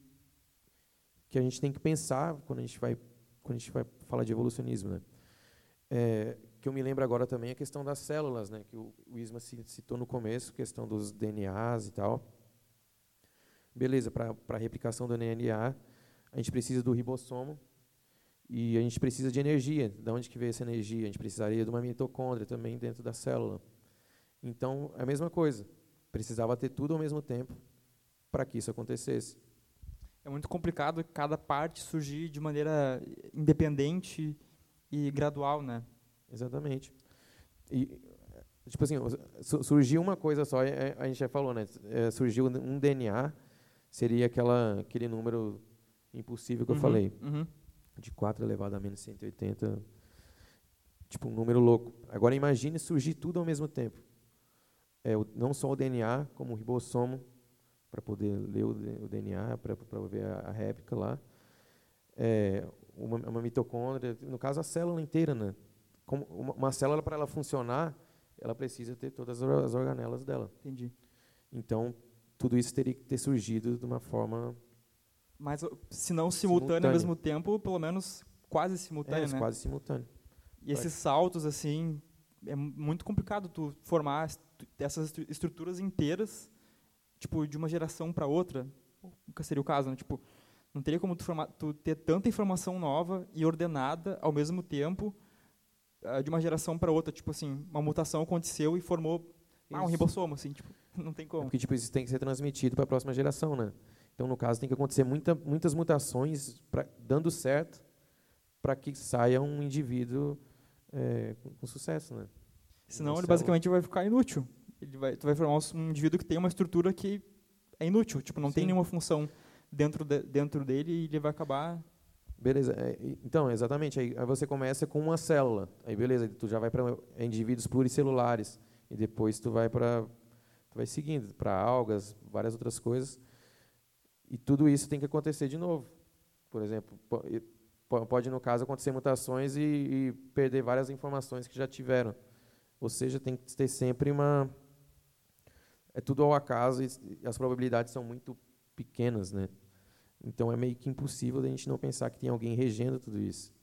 que a gente tem que pensar quando a gente vai quando a gente vai falar de evolucionismo, né? É, que eu me lembro agora também a questão das células, né? Que o, o Isma citou no começo, questão dos DNAs e tal. Beleza, para a replicação do DNA, a gente precisa do ribossomo e a gente precisa de energia. De onde que veio essa energia? A gente precisaria de uma mitocôndria também dentro da célula. Então, é a mesma coisa. Precisava ter tudo ao mesmo tempo para que isso acontecesse. É muito complicado cada parte surgir de maneira independente e gradual, né? Exatamente. E tipo assim, surgiu uma coisa só, a gente já falou, né? É, surgiu um DNA, seria aquela aquele número impossível que uhum, eu falei, uhum. De 4 elevado a menos 180, tipo um número louco. Agora imagine surgir tudo ao mesmo tempo. É, não só o DNA, como o ribossomo, para poder ler o, o DNA, para ver a, a, réplica lá. É, uma, uma, mitocôndria, no caso a célula inteira, né? Como uma, uma célula para ela funcionar, ela precisa ter todas as organelas dela. Entendi. Então tudo isso teria que ter surgido de uma forma mas se não simultâneo simultânea. ao mesmo tempo, pelo menos quase simultâneo, é, né? quase simultâneo. E esses saltos assim, é muito complicado tu formar essas estruturas inteiras tipo, de uma geração para outra, nunca seria o caso, né? Tipo, não teria como tu, formar, tu ter tanta informação nova e ordenada ao mesmo tempo uh, de uma geração para outra. Tipo assim, uma mutação aconteceu e formou ah, um ribossomo, assim, tipo, não tem como. É porque tipo, isso tem que ser transmitido para a próxima geração, né? Então, no caso, tem que acontecer muita, muitas mutações pra, dando certo para que saia um indivíduo é, com, com, sucesso, né? Senão, ele basicamente vai ficar inútil ele vai, tu vai formar um indivíduo que tem uma estrutura que é inútil, tipo, não Sim. tem nenhuma função dentro, de, dentro dele e ele vai acabar... Beleza, é, então, exatamente, aí, aí, você começa com uma célula, aí beleza, tu já vai para indivíduos pluricelulares, e depois tu vai para, tu vai seguindo, para algas, várias outras coisas, e tudo isso tem que acontecer de novo. Por exemplo, pode, no caso, acontecer mutações e, e perder várias informações que já tiveram. Ou seja, tem que ter sempre uma, é tudo ao acaso e as probabilidades são muito pequenas, né? Então é meio que impossível a gente não pensar que tem alguém regendo tudo isso.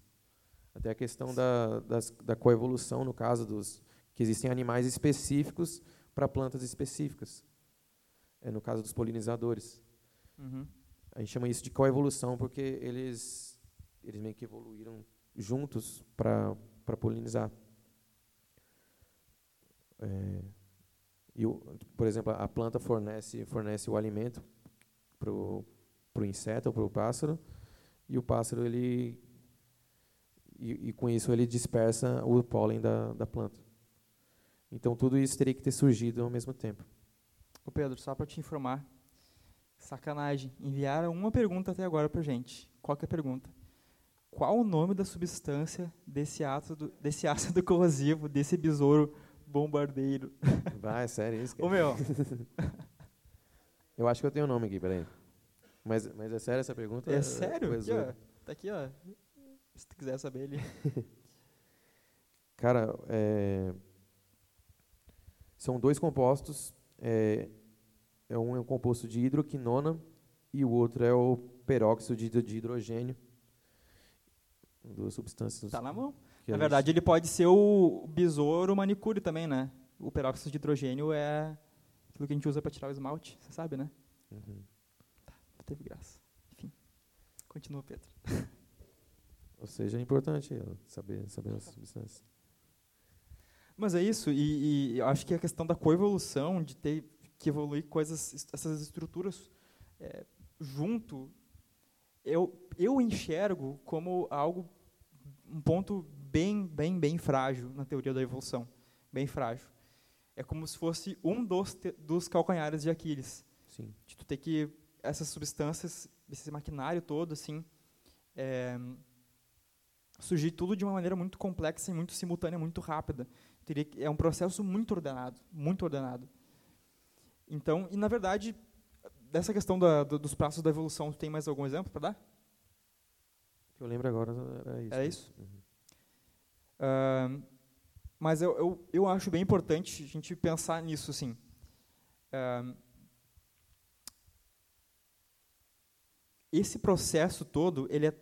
Até a questão da, das, da coevolução, no caso dos que existem animais específicos para plantas específicas. É no caso dos polinizadores. Uhum. A gente chama isso de coevolução porque eles eles meio que evoluíram juntos para polinizar. É, e, o, por exemplo, a planta fornece, fornece o alimento para o inseto ou para o pássaro, e o pássaro, ele, e, e, com isso, ele dispersa o pólen da, da planta. Então, tudo isso teria que ter surgido ao mesmo tempo. Ô Pedro, só para te informar, sacanagem, enviaram uma pergunta até agora para gente. Qual é a pergunta? Qual o nome da substância desse ácido, desse ácido corrosivo, desse besouro bombardeiro. Vai, é sério isso? Cara? Ô, meu. eu acho que eu tenho o um nome aqui, peraí. Mas, mas é sério essa pergunta? É sério? Aqui, ó, tá aqui, ó. Se tu quiser saber ele. Cara, é, são dois compostos. É, é um é um composto de hidroquinona e o outro é o peróxido de hidrogênio. Duas substâncias. Tá na mão. Na verdade, ele pode ser o besouro manicure também, né? O peróxido de hidrogênio é aquilo que a gente usa para tirar o esmalte, você sabe, né? Uhum. Tá, teve graça. Enfim, continua, Pedro. Ou seja, é importante saber, saber as substâncias. Mas é isso, e, e acho que a questão da coevolução, de ter que evoluir coisas, essas estruturas é, junto, eu, eu enxergo como algo, um ponto bem, bem, bem frágil na teoria da evolução, bem frágil. É como se fosse um dos, dos calcanhares de Aquiles. Sim. De tu ter que essas substâncias, esse maquinário todo, assim, é, surgir tudo de uma maneira muito complexa e muito simultânea, muito rápida. Teria, é um processo muito ordenado, muito ordenado. Então, e na verdade, dessa questão da, do, dos prazos da evolução, tem mais algum exemplo para dar? que eu lembro agora era isso. Era isso? Uhum. Ahn, mas eu, eu, eu acho bem importante a gente pensar nisso, assim. Ahn, esse processo todo, ele é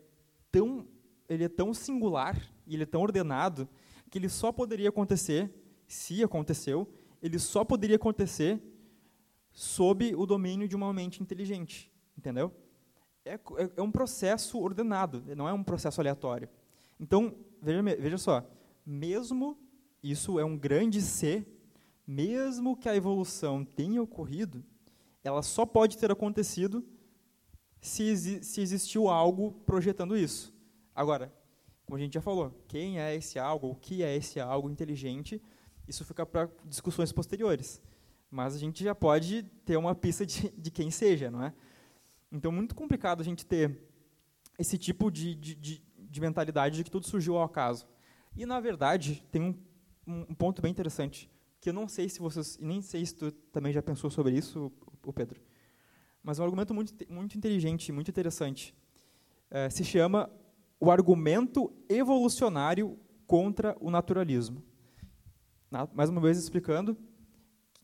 tão, ele é tão singular e ele é tão ordenado que ele só poderia acontecer, se aconteceu, ele só poderia acontecer sob o domínio de uma mente inteligente, entendeu? É, é- é um processo ordenado, não é um processo aleatório. Então, veja, veja só, mesmo isso é um grande ser, mesmo que a evolução tenha ocorrido, ela só pode ter acontecido se, exi- se existiu algo projetando isso. Agora, como a gente já falou, quem é esse algo, o que é esse algo inteligente, isso fica para discussões posteriores. Mas a gente já pode ter uma pista de, de quem seja, não é? Então, muito complicado a gente ter esse tipo de, de, de, de mentalidade de que tudo surgiu ao acaso. E, na verdade, tem um, um, ponto bem interessante, que eu não sei se vocês, nem sei se tu também já pensou sobre isso, o Pedro, mas é um argumento muito, muito inteligente, muito interessante. Eh, se chama o argumento evolucionário contra o naturalismo. Na- mais uma vez explicando,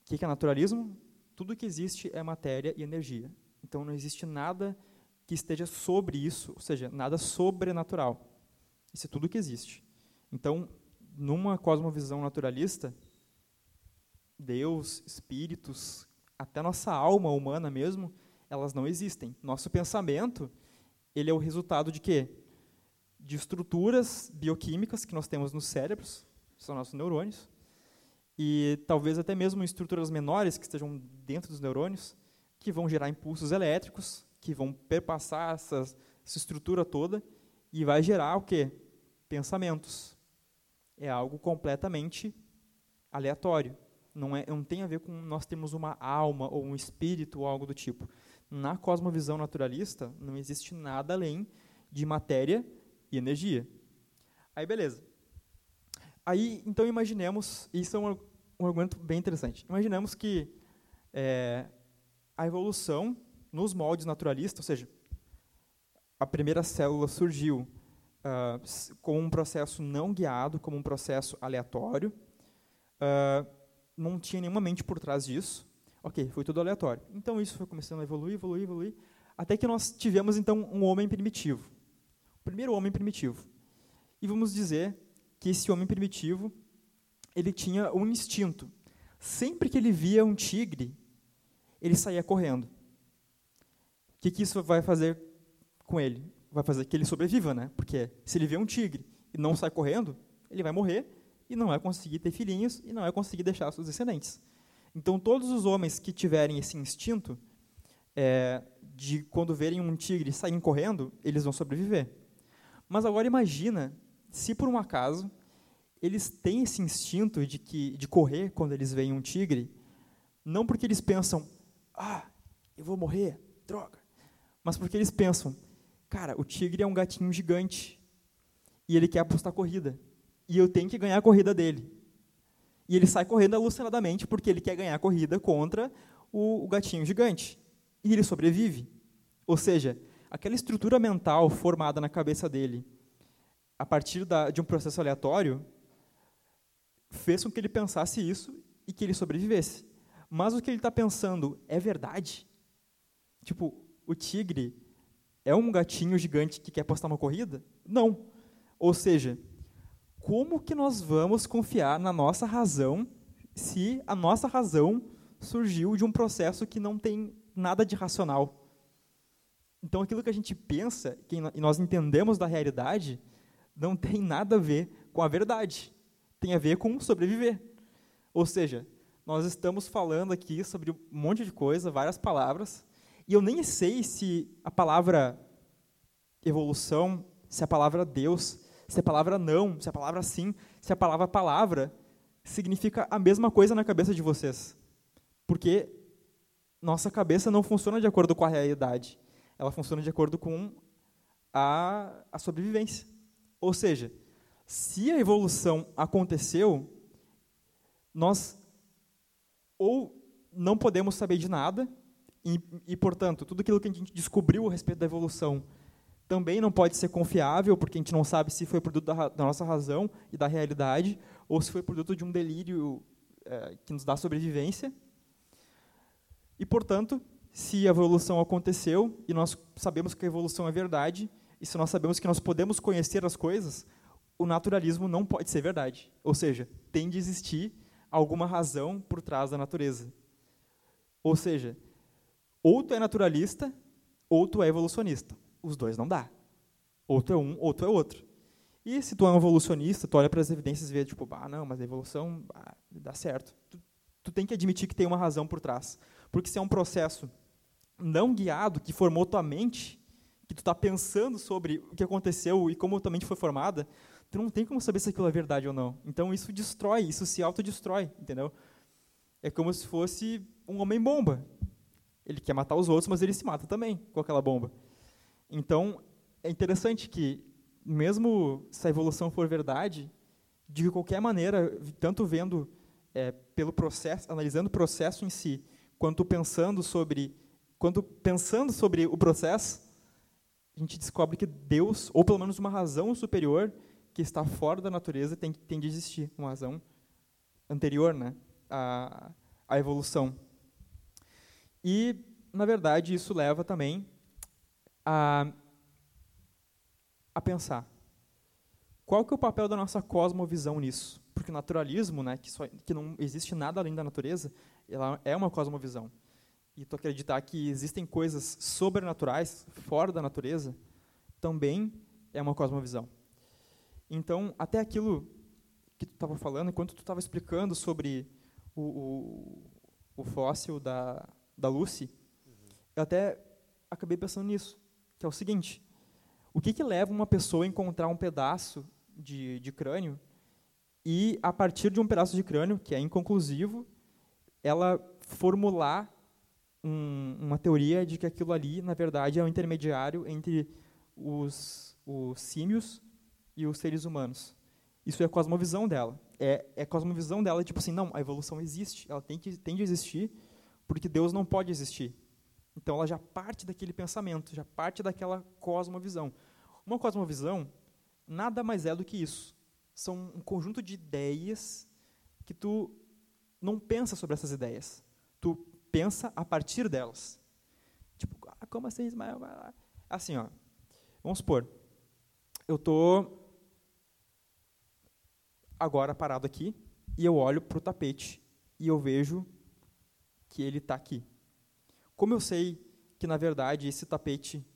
o que é naturalismo? Tudo que existe é matéria e energia. Então não existe nada que esteja sobre isso, ou seja, nada sobrenatural. Isso é tudo que existe. Então, numa cosmovisão naturalista, Deus, espíritos, até nossa alma humana mesmo, elas não existem. Nosso pensamento, ele é o resultado de quê? De estruturas bioquímicas que nós temos nos cérebros, são nossos neurônios, e talvez até mesmo estruturas menores que estejam dentro dos neurônios, que vão gerar impulsos elétricos, que vão perpassar essa, estrutura toda e vai gerar o quê? Pensamentos. É algo completamente aleatório. Não, é, não tem a ver com nós termos uma alma ou um espírito ou algo do tipo. Na cosmovisão naturalista, não existe nada além de matéria e energia. Aí, beleza. Aí, então, imaginemos, isso é um, um argumento bem interessante. Imaginemos que é, a evolução nos moldes naturalistas, ou seja, a primeira célula surgiu com um processo não guiado, como um processo aleatório, ah, não tinha nenhuma mente por trás disso. Ok, foi tudo aleatório. Então isso foi começando a evoluir, evoluir, evoluir, até que nós tivemos então um homem primitivo, o primeiro homem primitivo. E vamos dizer que esse homem primitivo ele tinha um instinto. Sempre que ele via um tigre, ele saía correndo. O que, que isso vai fazer com ele? Vai fazer que ele sobreviva, né? Porque se ele vê um tigre e não sai correndo, ele vai morrer e não vai conseguir ter filhinhos e não vai conseguir deixar seus descendentes. Então, todos os homens que tiverem esse instinto é, de quando verem um tigre saírem correndo, eles vão sobreviver. Mas agora imagina se por um acaso eles têm esse instinto de que de correr quando eles veem um tigre, não porque eles pensam, ah, eu vou morrer, droga, mas porque eles pensam, cara, o tigre é um gatinho gigante e ele quer apostar corrida e eu tenho que ganhar a corrida dele. E ele sai correndo alucinadamente porque ele quer ganhar a corrida contra o, o gatinho gigante. E ele sobrevive. Ou seja, aquela estrutura mental formada na cabeça dele a partir da, de um processo aleatório fez com que ele pensasse isso e que ele sobrevivesse. Mas o que ele está pensando é verdade? Tipo, o tigre é um gatinho gigante que quer apostar uma corrida? Não. Ou seja, como que nós vamos confiar na nossa razão se a nossa razão surgiu de um processo que não tem nada de racional? Então, aquilo que a gente pensa que nós entendemos da realidade não tem nada a ver com a verdade. Tem a ver com sobreviver. Ou seja, nós estamos falando aqui sobre um monte de coisa, várias palavras, e eu nem sei se a palavra evolução, se a palavra Deus, se a palavra não, se a palavra sim, se a palavra palavra significa a mesma coisa na cabeça de vocês. Porque nossa cabeça não funciona de acordo com a realidade. Ela funciona de acordo com a, a sobrevivência. Ou seja, se a evolução aconteceu, nós ou não podemos saber de nada, e, e, portanto, tudo aquilo que a gente descobriu a respeito da evolução também não pode ser confiável, porque a gente não sabe se foi produto da, da nossa razão e da realidade, ou se foi produto de um delírio é, que nos dá sobrevivência. E, portanto, se a evolução aconteceu e nós sabemos que a evolução é verdade, e se nós sabemos que nós podemos conhecer as coisas, o naturalismo não pode ser verdade. Ou seja, tem de existir alguma razão por trás da natureza. Ou seja, ou tu é naturalista, ou tu é evolucionista. Os dois não dá. Ou tu é um, ou tu é outro. E se tu é um evolucionista, tu olha para as evidências e vê, tipo, ah, não, mas a evolução dá certo. Tu, tu tem que admitir que tem uma razão por trás. Porque se é um processo não guiado, que formou tua mente, que tu está pensando sobre o que aconteceu e como tua mente foi formada, tu não tem como saber se aquilo é verdade ou não. Então isso destrói, isso se autodestrói, entendeu? É como se fosse um homem-bomba. Ele quer matar os outros, mas ele se mata também com aquela bomba. Então, é interessante que, mesmo se a evolução for verdade, de qualquer maneira, tanto vendo é, pelo processo, analisando o processo em si, quanto pensando sobre, quanto pensando sobre o processo, a gente descobre que Deus, ou pelo menos uma razão superior, que está fora da natureza, tem, tem de existir, uma razão anterior né, à, à evolução. E, na verdade, isso leva também a, a pensar qual que é o papel da nossa cosmovisão nisso? Porque o naturalismo, né, que, só, que não existe nada além da natureza, ela é uma cosmovisão. E tu acreditar que existem coisas sobrenaturais fora da natureza também é uma cosmovisão. Então, até aquilo que tu estava falando, enquanto tu estava explicando sobre o, o, o fóssil da, da Lucy, uhum. eu até acabei pensando nisso, que é o seguinte, o que, que leva uma pessoa a encontrar um pedaço de, de crânio e, a partir de um pedaço de crânio, que é inconclusivo, ela formular um, uma teoria de que aquilo ali, na verdade, é um intermediário entre os, os símios e os seres humanos. Isso é a cosmovisão dela. É, é a cosmovisão dela, tipo assim, não, a evolução existe, ela tem, que, tem de existir, porque Deus não pode existir. Então ela já parte daquele pensamento, já parte daquela cosmovisão. Uma cosmovisão nada mais é do que isso. São um conjunto de ideias que tu não pensa sobre essas ideias. Pensa a partir delas. Tipo, ah, como assim, Ismael? Assim, ó. Vamos supor, eu tô agora parado aqui e eu olho para o tapete e eu vejo que ele está aqui. Como eu sei que, na verdade, esse tapete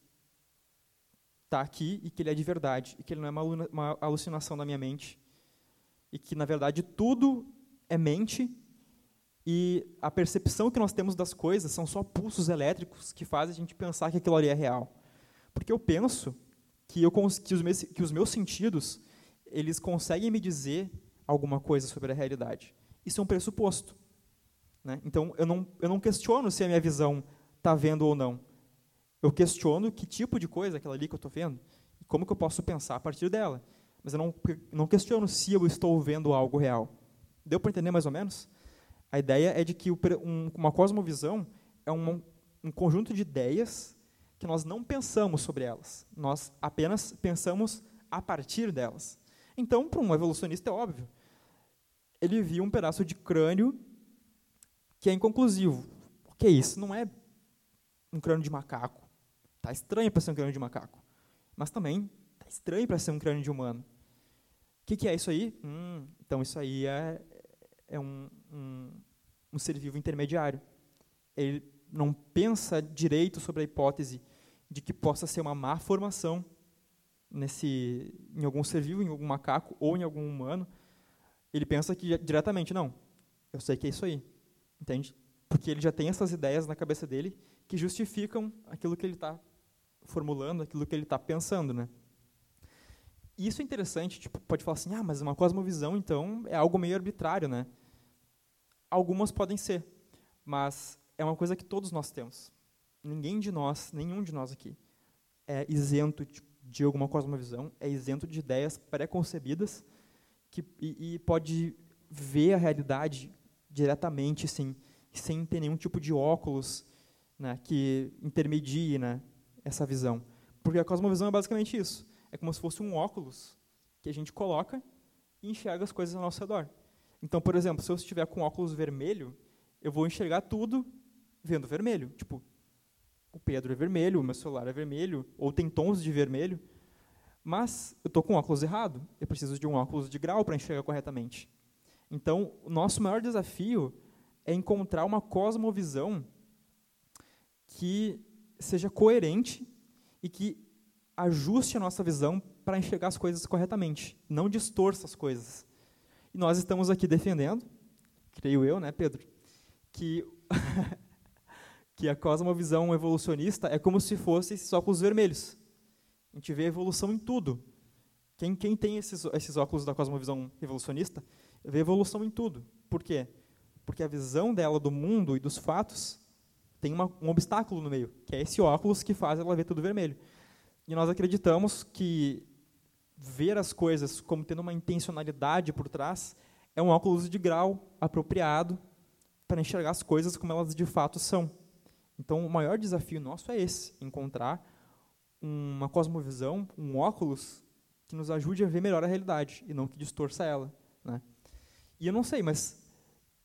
está aqui e que ele é de verdade, e que ele não é uma, uma alucinação da minha mente, e que, na verdade, tudo é mente, e a percepção que nós temos das coisas são só pulsos elétricos que fazem a gente pensar que aquilo ali é real. Porque eu penso que, eu, que, os, meus, que os meus sentidos eles conseguem me dizer alguma coisa sobre a realidade. Isso é um pressuposto. Né? Então, eu não, eu não questiono se a minha visão está vendo ou não. Eu questiono que tipo de coisa aquela ali que eu estou vendo e como que eu posso pensar a partir dela. Mas eu não, não questiono se eu estou vendo algo real. Deu para entender mais ou menos? A ideia é de que um, uma cosmovisão é um, um conjunto de ideias que nós não pensamos sobre elas. Nós apenas pensamos a partir delas. Então, para um evolucionista é óbvio. Ele viu um pedaço de crânio que é inconclusivo. O que é isso? Não é um crânio de macaco. Está estranho para ser um crânio de macaco. Mas também está estranho para ser um crânio de humano. O que, que, é isso aí? Hum, então, isso aí é, é um, um, um ser vivo intermediário. Ele não pensa direito sobre a hipótese de que possa ser uma má formação nesse, em algum ser vivo, em algum macaco ou em algum humano. Ele pensa que diretamente, não, eu sei que é isso aí. Entende? Porque ele já tem essas ideias na cabeça dele que justificam aquilo que ele está formulando, aquilo que ele está pensando, né? Isso é interessante, tipo, pode falar assim, ah, mas uma cosmovisão, então, é algo meio arbitrário, né? Algumas podem ser, mas é uma coisa que todos nós temos. Ninguém de nós, nenhum de nós aqui, é isento de, de alguma cosmovisão, é isento de ideias pré-concebidas que, e, e pode ver a realidade diretamente, sim, sem ter nenhum tipo de óculos né, que intermedie né, essa visão. Porque a cosmovisão é basicamente isso. É como se fosse um óculos que a gente coloca e enxerga as coisas ao nosso redor. Então, por exemplo, se eu estiver com óculos vermelho, eu vou enxergar tudo vendo vermelho. Tipo, o Pedro é vermelho, o meu celular é vermelho, ou tem tons de vermelho, mas eu estou com óculos errado. Eu preciso de um óculos de grau para enxergar corretamente. Então, o nosso maior desafio é encontrar uma cosmovisão que seja coerente e que ajuste a nossa visão para enxergar as coisas corretamente, não distorça as coisas. E nós estamos aqui defendendo, creio eu, né, Pedro, que que a cosmovisão evolucionista é como se fosse esses óculos vermelhos. A gente vê evolução em tudo. Quem, quem tem esses, esses óculos da cosmovisão evolucionista vê evolução em tudo. Por quê? Porque a visão dela do mundo e dos fatos tem uma, um obstáculo no meio, que é esse óculos que faz ela ver tudo vermelho. E nós acreditamos que ver as coisas como tendo uma intencionalidade por trás é um óculos de grau apropriado para enxergar as coisas como elas de fato são. Então, o maior desafio nosso é esse: encontrar uma cosmovisão, um óculos que nos ajude a ver melhor a realidade e não que distorça ela. Né? E eu não sei, mas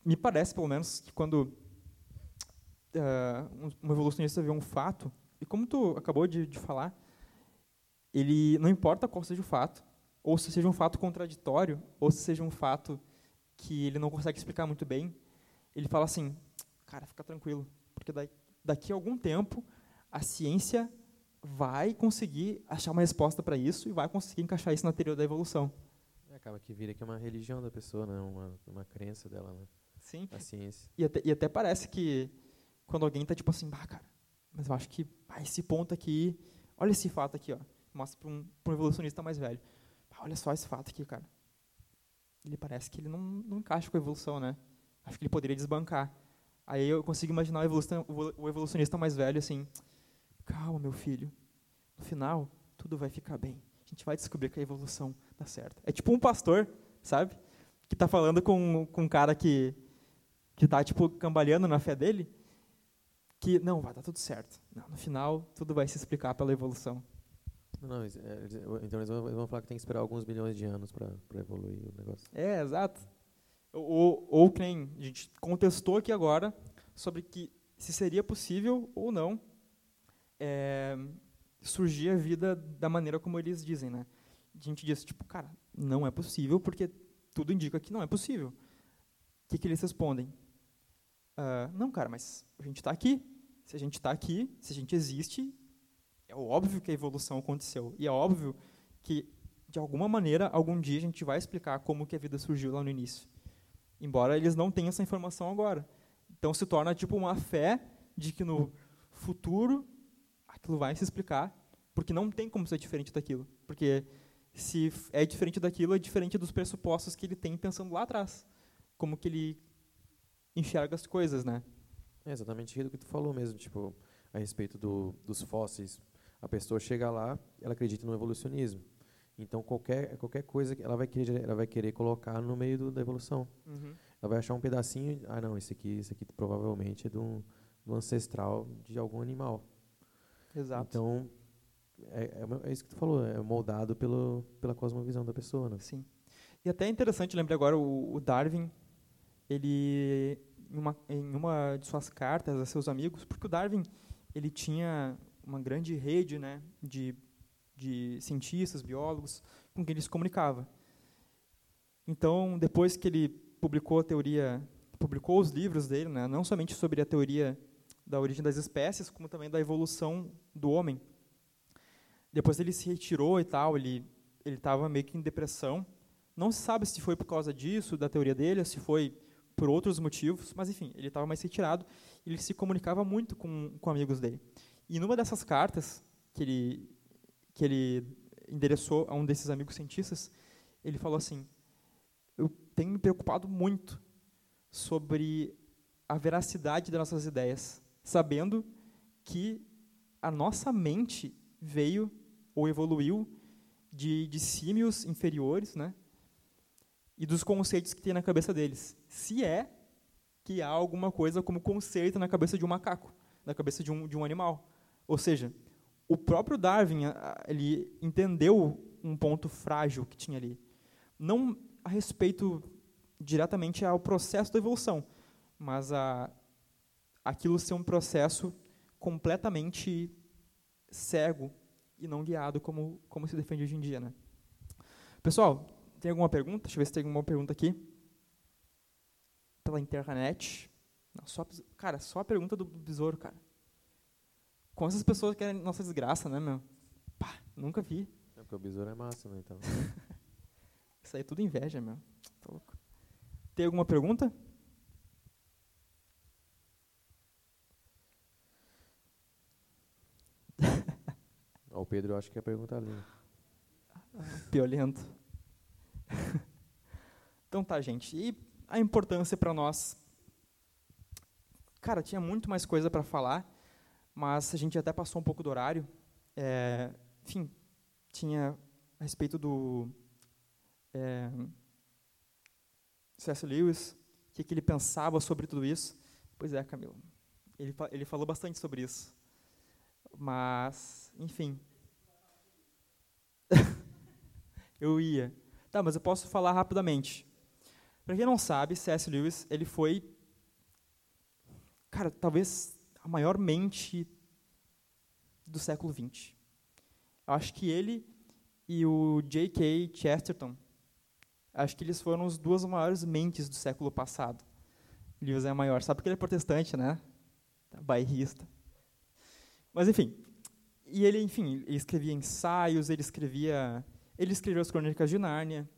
me parece, pelo menos, que quando uh, um evolucionista vê um fato, e como tu acabou de, de falar, ele não importa qual seja o fato, ou se seja um fato contraditório, ou se seja um fato que ele não consegue explicar muito bem, ele fala assim, cara, fica tranquilo, porque daqui a algum tempo, a ciência vai conseguir achar uma resposta para isso e vai conseguir encaixar isso na teoria da evolução. É, acaba que vira que é uma religião da pessoa, né? uma, uma crença dela, né? Sim. A ciência. E até, e até parece que quando alguém está tipo assim, bah, cara, mas eu acho que ah, esse ponto aqui, olha esse fato aqui, ó, mostra para um, um evolucionista mais velho. olha só esse fato aqui, cara. Ele parece que ele não, não encaixa com a evolução, né? Acho que ele poderia desbancar. Aí eu consigo imaginar o evolucionista mais velho assim: calma, meu filho, no final tudo vai ficar bem. A gente vai descobrir que a evolução dá certo. É tipo um pastor, sabe? Que está falando com, com um cara que que está tipo cambaleando na fé dele, que não vai dar tudo certo. Não, no final tudo vai se explicar pela evolução. Não, é, então eles vão, eles vão falar que tem que esperar alguns milhões de anos para evoluir o negócio. É, exato. Ou, ou que nem a gente contestou aqui agora sobre que se seria possível ou não é, surgir a vida da maneira como eles dizem, né? A gente disse, tipo, cara, não é possível porque tudo indica que não é possível. O que, que eles respondem? Uh, não, cara, mas a gente está aqui. Se a gente está aqui, se a gente existe, é óbvio que a evolução aconteceu. E é óbvio que, de alguma maneira, algum dia a gente vai explicar como que a vida surgiu lá no início embora eles não tenham essa informação agora. Então se torna tipo uma fé de que no futuro aquilo vai se explicar, porque não tem como ser diferente daquilo, porque se é diferente daquilo é diferente dos pressupostos que ele tem pensando lá atrás, como que ele enxerga as coisas, né? É exatamente aquilo que tu falou mesmo, tipo a respeito do, dos fósseis. A pessoa chega lá, ela acredita no evolucionismo. Então qualquer qualquer coisa que ela vai querer ela vai querer colocar no meio do, da evolução. Uhum. Ela vai achar um pedacinho, ah não, esse aqui esse aqui provavelmente é do, do ancestral de algum animal. Exato. Então é, é, é, isso que tu falou, é moldado pelo pela cosmovisão da pessoa, né? Sim. E até é interessante, lembrei agora o, o Darwin, ele em uma, em uma de suas cartas a seus amigos, porque o Darwin ele tinha uma grande rede, né, de de cientistas, biólogos, com quem ele se comunicava. Então, depois que ele publicou a teoria, publicou os livros dele, né, não somente sobre a teoria da origem das espécies, como também da evolução do homem. Depois ele se retirou e tal, ele ele estava meio que em depressão. Não se sabe se foi por causa disso, da teoria dele, se foi por outros motivos, mas enfim, ele estava mais retirado. Ele se comunicava muito com, com amigos dele. E numa dessas cartas que ele que ele endereçou a um desses amigos cientistas, ele falou assim: Eu tenho me preocupado muito sobre a veracidade das nossas ideias, sabendo que a nossa mente veio ou evoluiu de, de símios inferiores, né? E dos conceitos que tem na cabeça deles. Se é que há alguma coisa como conceito na cabeça de um macaco, na cabeça de um, de um animal. Ou seja, o próprio Darwin, ele entendeu um ponto frágil que tinha ali. Não a respeito diretamente ao processo da evolução, mas a aquilo ser um processo completamente cego e não guiado como como se defende hoje em dia, né? Pessoal, tem alguma pergunta? Deixa eu ver se tem alguma pergunta aqui. Pela internet. Não, só, cara, só a pergunta do besouro, cara. Com essas pessoas querem nossa desgraça, né, meu? Pá, nunca vi. É porque o besouro é massa, né? Então. Isso aí é tudo inveja, meu. Tá louco. Tem alguma pergunta? Ó, o Pedro, eu acho que é a pergunta ali. Piolento. então tá, gente. E a importância para nós. Cara, tinha muito mais coisa para falar, mas a gente até passou um pouco do horário. É, enfim, tinha a respeito do é, C.S. Lewis, o que, que ele pensava sobre tudo isso. Pois é, Camilo. Ele, ele falou bastante sobre isso. Mas, enfim. eu ia. Tá, mas eu posso falar rapidamente. Para quem não sabe, C.S. Lewis, ele foi, cara, talvez a maior mente do século XX. Eu acho que ele e o J.K. Chesterton, acho que eles foram as duas maiores mentes do século passado. Lewis é maior, sabe porque ele é protestante, né? Bairrista. Mas enfim, e ele, enfim, ele escrevia ensaios, ele escrevia, ele escreveu as Crônicas de Nárnia,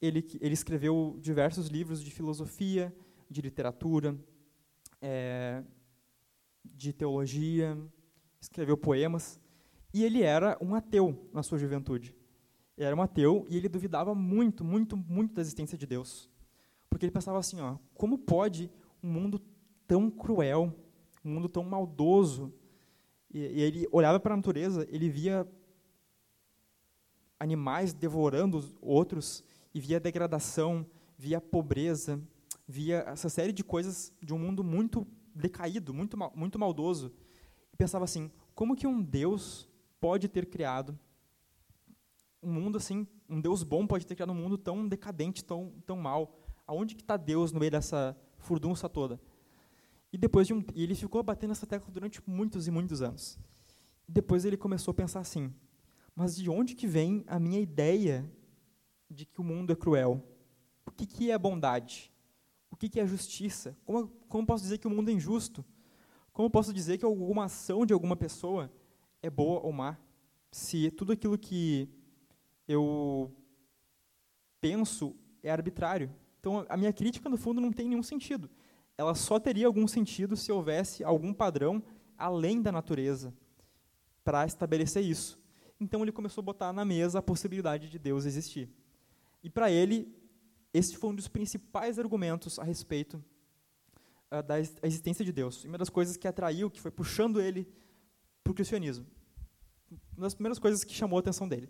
ele, ele escreveu diversos livros de filosofia, de literatura, eh, de teologia, escreveu poemas, e ele era um ateu na sua juventude. Ele era um ateu e ele duvidava muito, muito, muito da existência de Deus. Porque ele pensava assim, ó, como pode um mundo tão cruel, um mundo tão maldoso, e, e ele olhava para a natureza, ele via animais devorando os outros, e via degradação, via pobreza, via essa série de coisas de um mundo muito decaído, muito, mal- muito maldoso. E pensava assim, como que um Deus pode ter criado um mundo assim, um Deus bom pode ter criado um mundo tão decadente, tão, tão mal? Aonde que está Deus no meio dessa furdunça toda? E depois de um, e ele ficou batendo essa tecla durante muitos e muitos anos. Depois ele começou a pensar assim: mas de onde que vem a minha ideia de que o mundo é cruel? O que, que é bondade? O que, é justiça? Como, como posso dizer que o mundo é injusto? Como posso dizer que alguma ação de alguma pessoa é boa ou má? Se tudo aquilo que eu penso é arbitrário. Então, a minha crítica, no fundo, não tem nenhum sentido. Ela só teria algum sentido se houvesse algum padrão além da natureza para estabelecer isso. Então, ele começou a botar na mesa a possibilidade de Deus existir. E, para ele, esse foi um dos principais argumentos a respeito ah, da ex- existência de Deus. E uma das coisas que atraiu, que foi puxando ele para o cristianismo. Uma das primeiras coisas que chamou a atenção dele.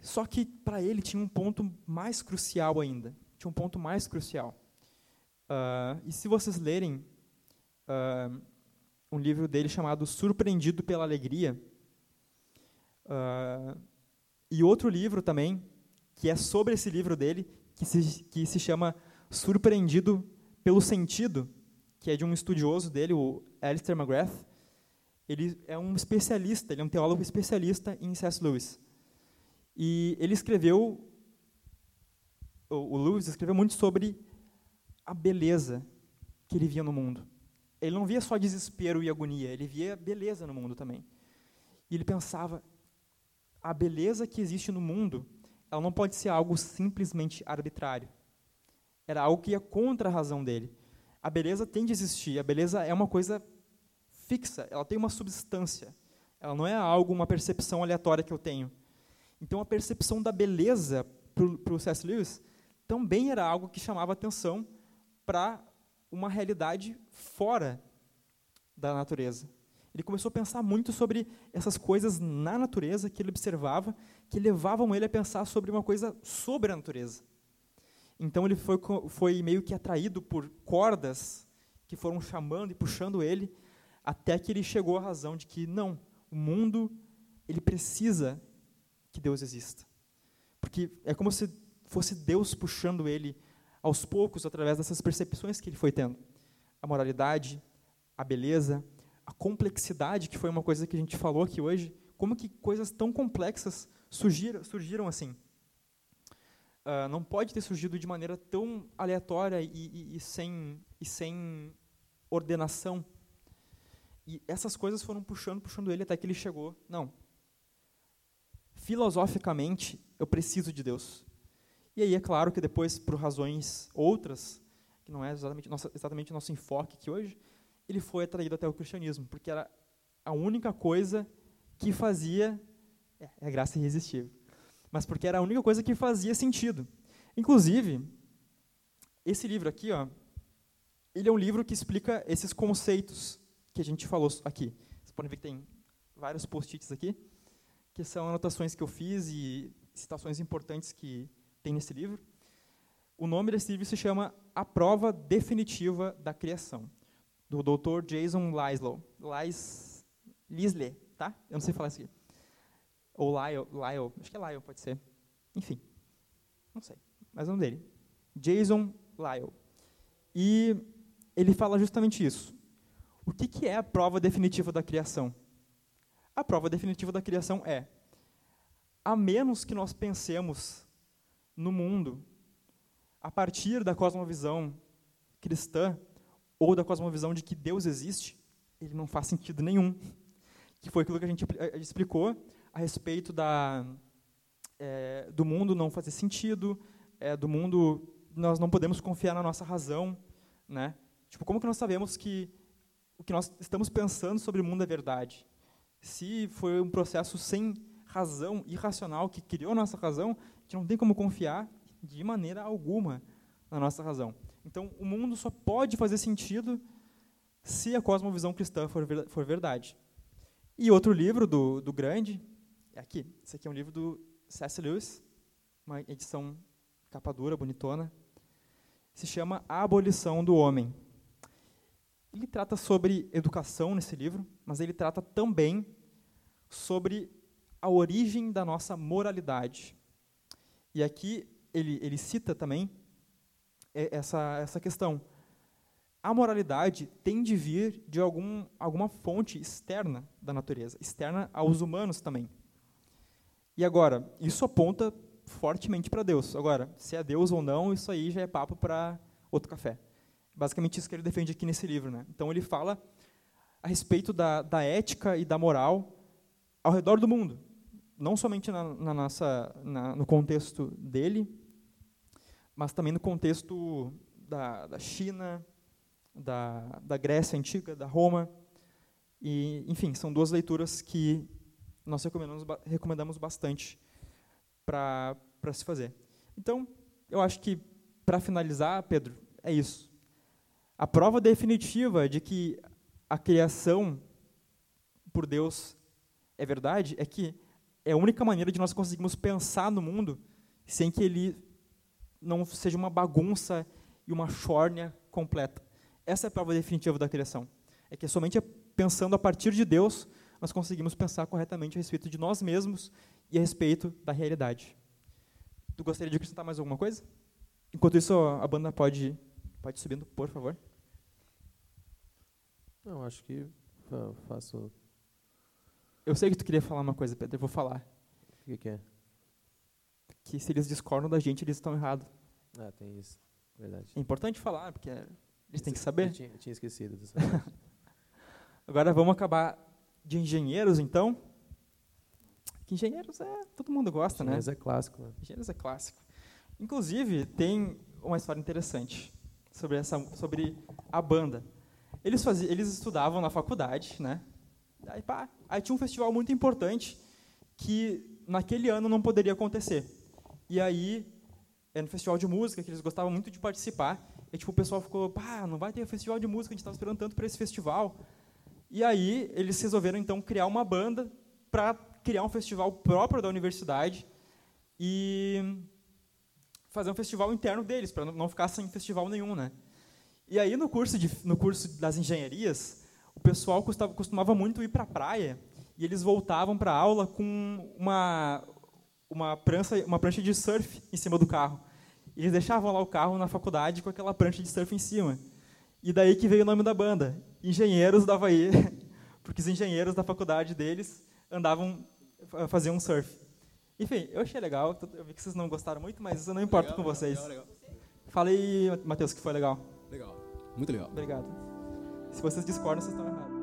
Só que para ele tinha um ponto mais crucial ainda. Tinha um ponto mais crucial. Ah, e se vocês lerem ah, um livro dele chamado Surpreendido pela Alegria, ah, e outro livro também, que é sobre esse livro dele, que se, que se chama Surpreendido pelo Sentido, que é de um estudioso dele, o Alistair McGrath. Ele é um especialista, ele é um teólogo especialista em C.S. Lewis. E ele escreveu, o, Lewis escreveu muito sobre a beleza que ele via no mundo. Ele não via só desespero e agonia, ele via beleza no mundo também. E ele pensava, a beleza que existe no mundo, ela não pode ser algo simplesmente arbitrário. Era algo que ia contra a razão dele. A beleza tem de existir, a beleza é uma coisa fixa, ela tem uma substância. Ela não é algo, uma percepção aleatória que eu tenho. Então, a percepção da beleza para o C.S. Lewis também era algo que chamava atenção para uma realidade fora da natureza. Ele começou a pensar muito sobre essas coisas na natureza que ele observava, que levavam ele a pensar sobre uma coisa sobre a natureza. Então ele foi, foi meio que atraído por cordas que foram chamando e puxando ele, até que ele chegou à razão de que não, o mundo ele precisa que Deus exista. Porque é como se fosse Deus puxando ele aos poucos através dessas percepções que ele foi tendo. A moralidade, a beleza, a complexidade, que foi uma coisa que a gente falou aqui hoje, como que coisas tão complexas surgiram, surgiram assim. Uh, não pode ter surgido de maneira tão aleatória e, e, e, sem, e sem ordenação. E essas coisas foram puxando, puxando ele até que ele chegou. Não. Filosoficamente, eu preciso de Deus. E aí é claro que depois, por razões outras, que não é exatamente, nossa, exatamente nosso enfoque aqui hoje, ele foi atraído até o cristianismo, porque era a única coisa que fazia. É, é graça irresistível. Mas porque era a única coisa que fazia sentido. Inclusive, esse livro aqui, ó, ele é um livro que explica esses conceitos que a gente falou aqui. Vocês podem ver que tem vários post-its aqui, que são anotações que eu fiz e citações importantes que tem nesse livro. O nome desse livro se chama A Prova Definitiva da Criação, do Dr. Jason Lislow. Lys, Lisley, tá? Eu não sei falar isso aqui. Ou Lyle, Lyle, acho que é Lyle, pode ser. Enfim, não sei, mas é o nome dele. Jason Lyle. E ele fala justamente isso. O que, que é a prova definitiva da criação? A prova definitiva da criação é, a menos que nós pensemos no mundo a partir da cosmovisão cristã ou da cosmovisão de que Deus existe, ele não faz sentido nenhum. Que foi aquilo que a gente explicou a respeito da, é, do mundo não fazer sentido, é, do mundo nós não podemos confiar na nossa razão, né? Tipo, como que nós sabemos que o que nós estamos pensando sobre o mundo é verdade? Se foi um processo sem razão, irracional, que criou a nossa razão, a gente não tem como confiar de maneira alguma na nossa razão. Então, o mundo só pode fazer sentido se a cosmovisão cristã for, ver, for verdade. E outro livro do, do grande, é aqui. Esse aqui é um livro do C.S. Lewis, uma edição capa dura, bonitona. Se chama A Abolição do Homem. Ele trata sobre educação nesse livro, mas ele trata também sobre a origem da nossa moralidade. E aqui ele, ele cita também essa, essa questão. A moralidade tem de vir de algum, alguma fonte externa da natureza, externa aos humanos também. E agora, isso aponta fortemente para Deus. Agora, se é Deus ou não, isso aí já é papo para outro café basicamente isso que ele defende aqui nesse livro. Né? Então ele fala a respeito da, da ética e da moral ao redor do mundo, não somente na, na nossa, na, no contexto dele, mas também no contexto da, da China, da, da Grécia antiga, da Roma. E, enfim, são duas leituras que nós recomendamos, recomendamos bastante para se fazer. Então, eu acho que, para finalizar, Pedro, é isso. A prova definitiva de que a criação por Deus é verdade é que é a única maneira de nós conseguirmos pensar no mundo sem que ele não seja uma bagunça e uma chórnia completa. Essa é a prova definitiva da criação. É que somente pensando a partir de Deus nós conseguimos pensar corretamente a respeito de nós mesmos e a respeito da realidade. Tu gostaria de acrescentar mais alguma coisa? Enquanto isso, a banda pode, pode subindo, por favor. Não, acho que faço. Eu sei que tu queria falar uma coisa, Pedro, eu vou falar. O que, que é? Que se eles discordam da gente, eles estão errados. Ah, tem isso. Verdade. É importante falar, porque eles têm que saber. Eu tinha, eu tinha esquecido dessa Agora vamos acabar de engenheiros, então. Que engenheiros é. Todo mundo gosta, engenheiros né? Engenheiros é clássico. Né? Engenheiros é clássico. Inclusive, tem uma história interessante sobre, essa, sobre a banda. Eles, faziam, eles estudavam na faculdade, né? Aí, pá, aí tinha um festival muito importante que naquele ano não poderia acontecer. E aí, era um festival de música que eles gostavam muito de participar. E tipo, o pessoal ficou, pá, não vai ter festival de música, a gente estava esperando tanto para esse festival. E aí, eles resolveram então criar uma banda para criar um festival próprio da universidade e fazer um festival interno deles, para não ficar sem festival nenhum, né? E aí, no curso, de, no curso das engenharias, o pessoal costumava, costumava muito ir para a praia e eles voltavam para a aula com uma, uma, prancha, uma prancha de surf em cima do carro. Eles deixavam lá o carro na faculdade com aquela prancha de surf em cima. E daí que veio o nome da banda, Engenheiros da Havaí, porque os engenheiros da faculdade deles andavam, faziam um surf. Enfim, eu achei legal, eu vi que vocês não gostaram muito, mas isso não importa Legal, com vocês. legal, legal. Falei, Matheus, que foi legal. Legal. Muito legal. Obrigado. Se vocês discordam, vocês estão errados.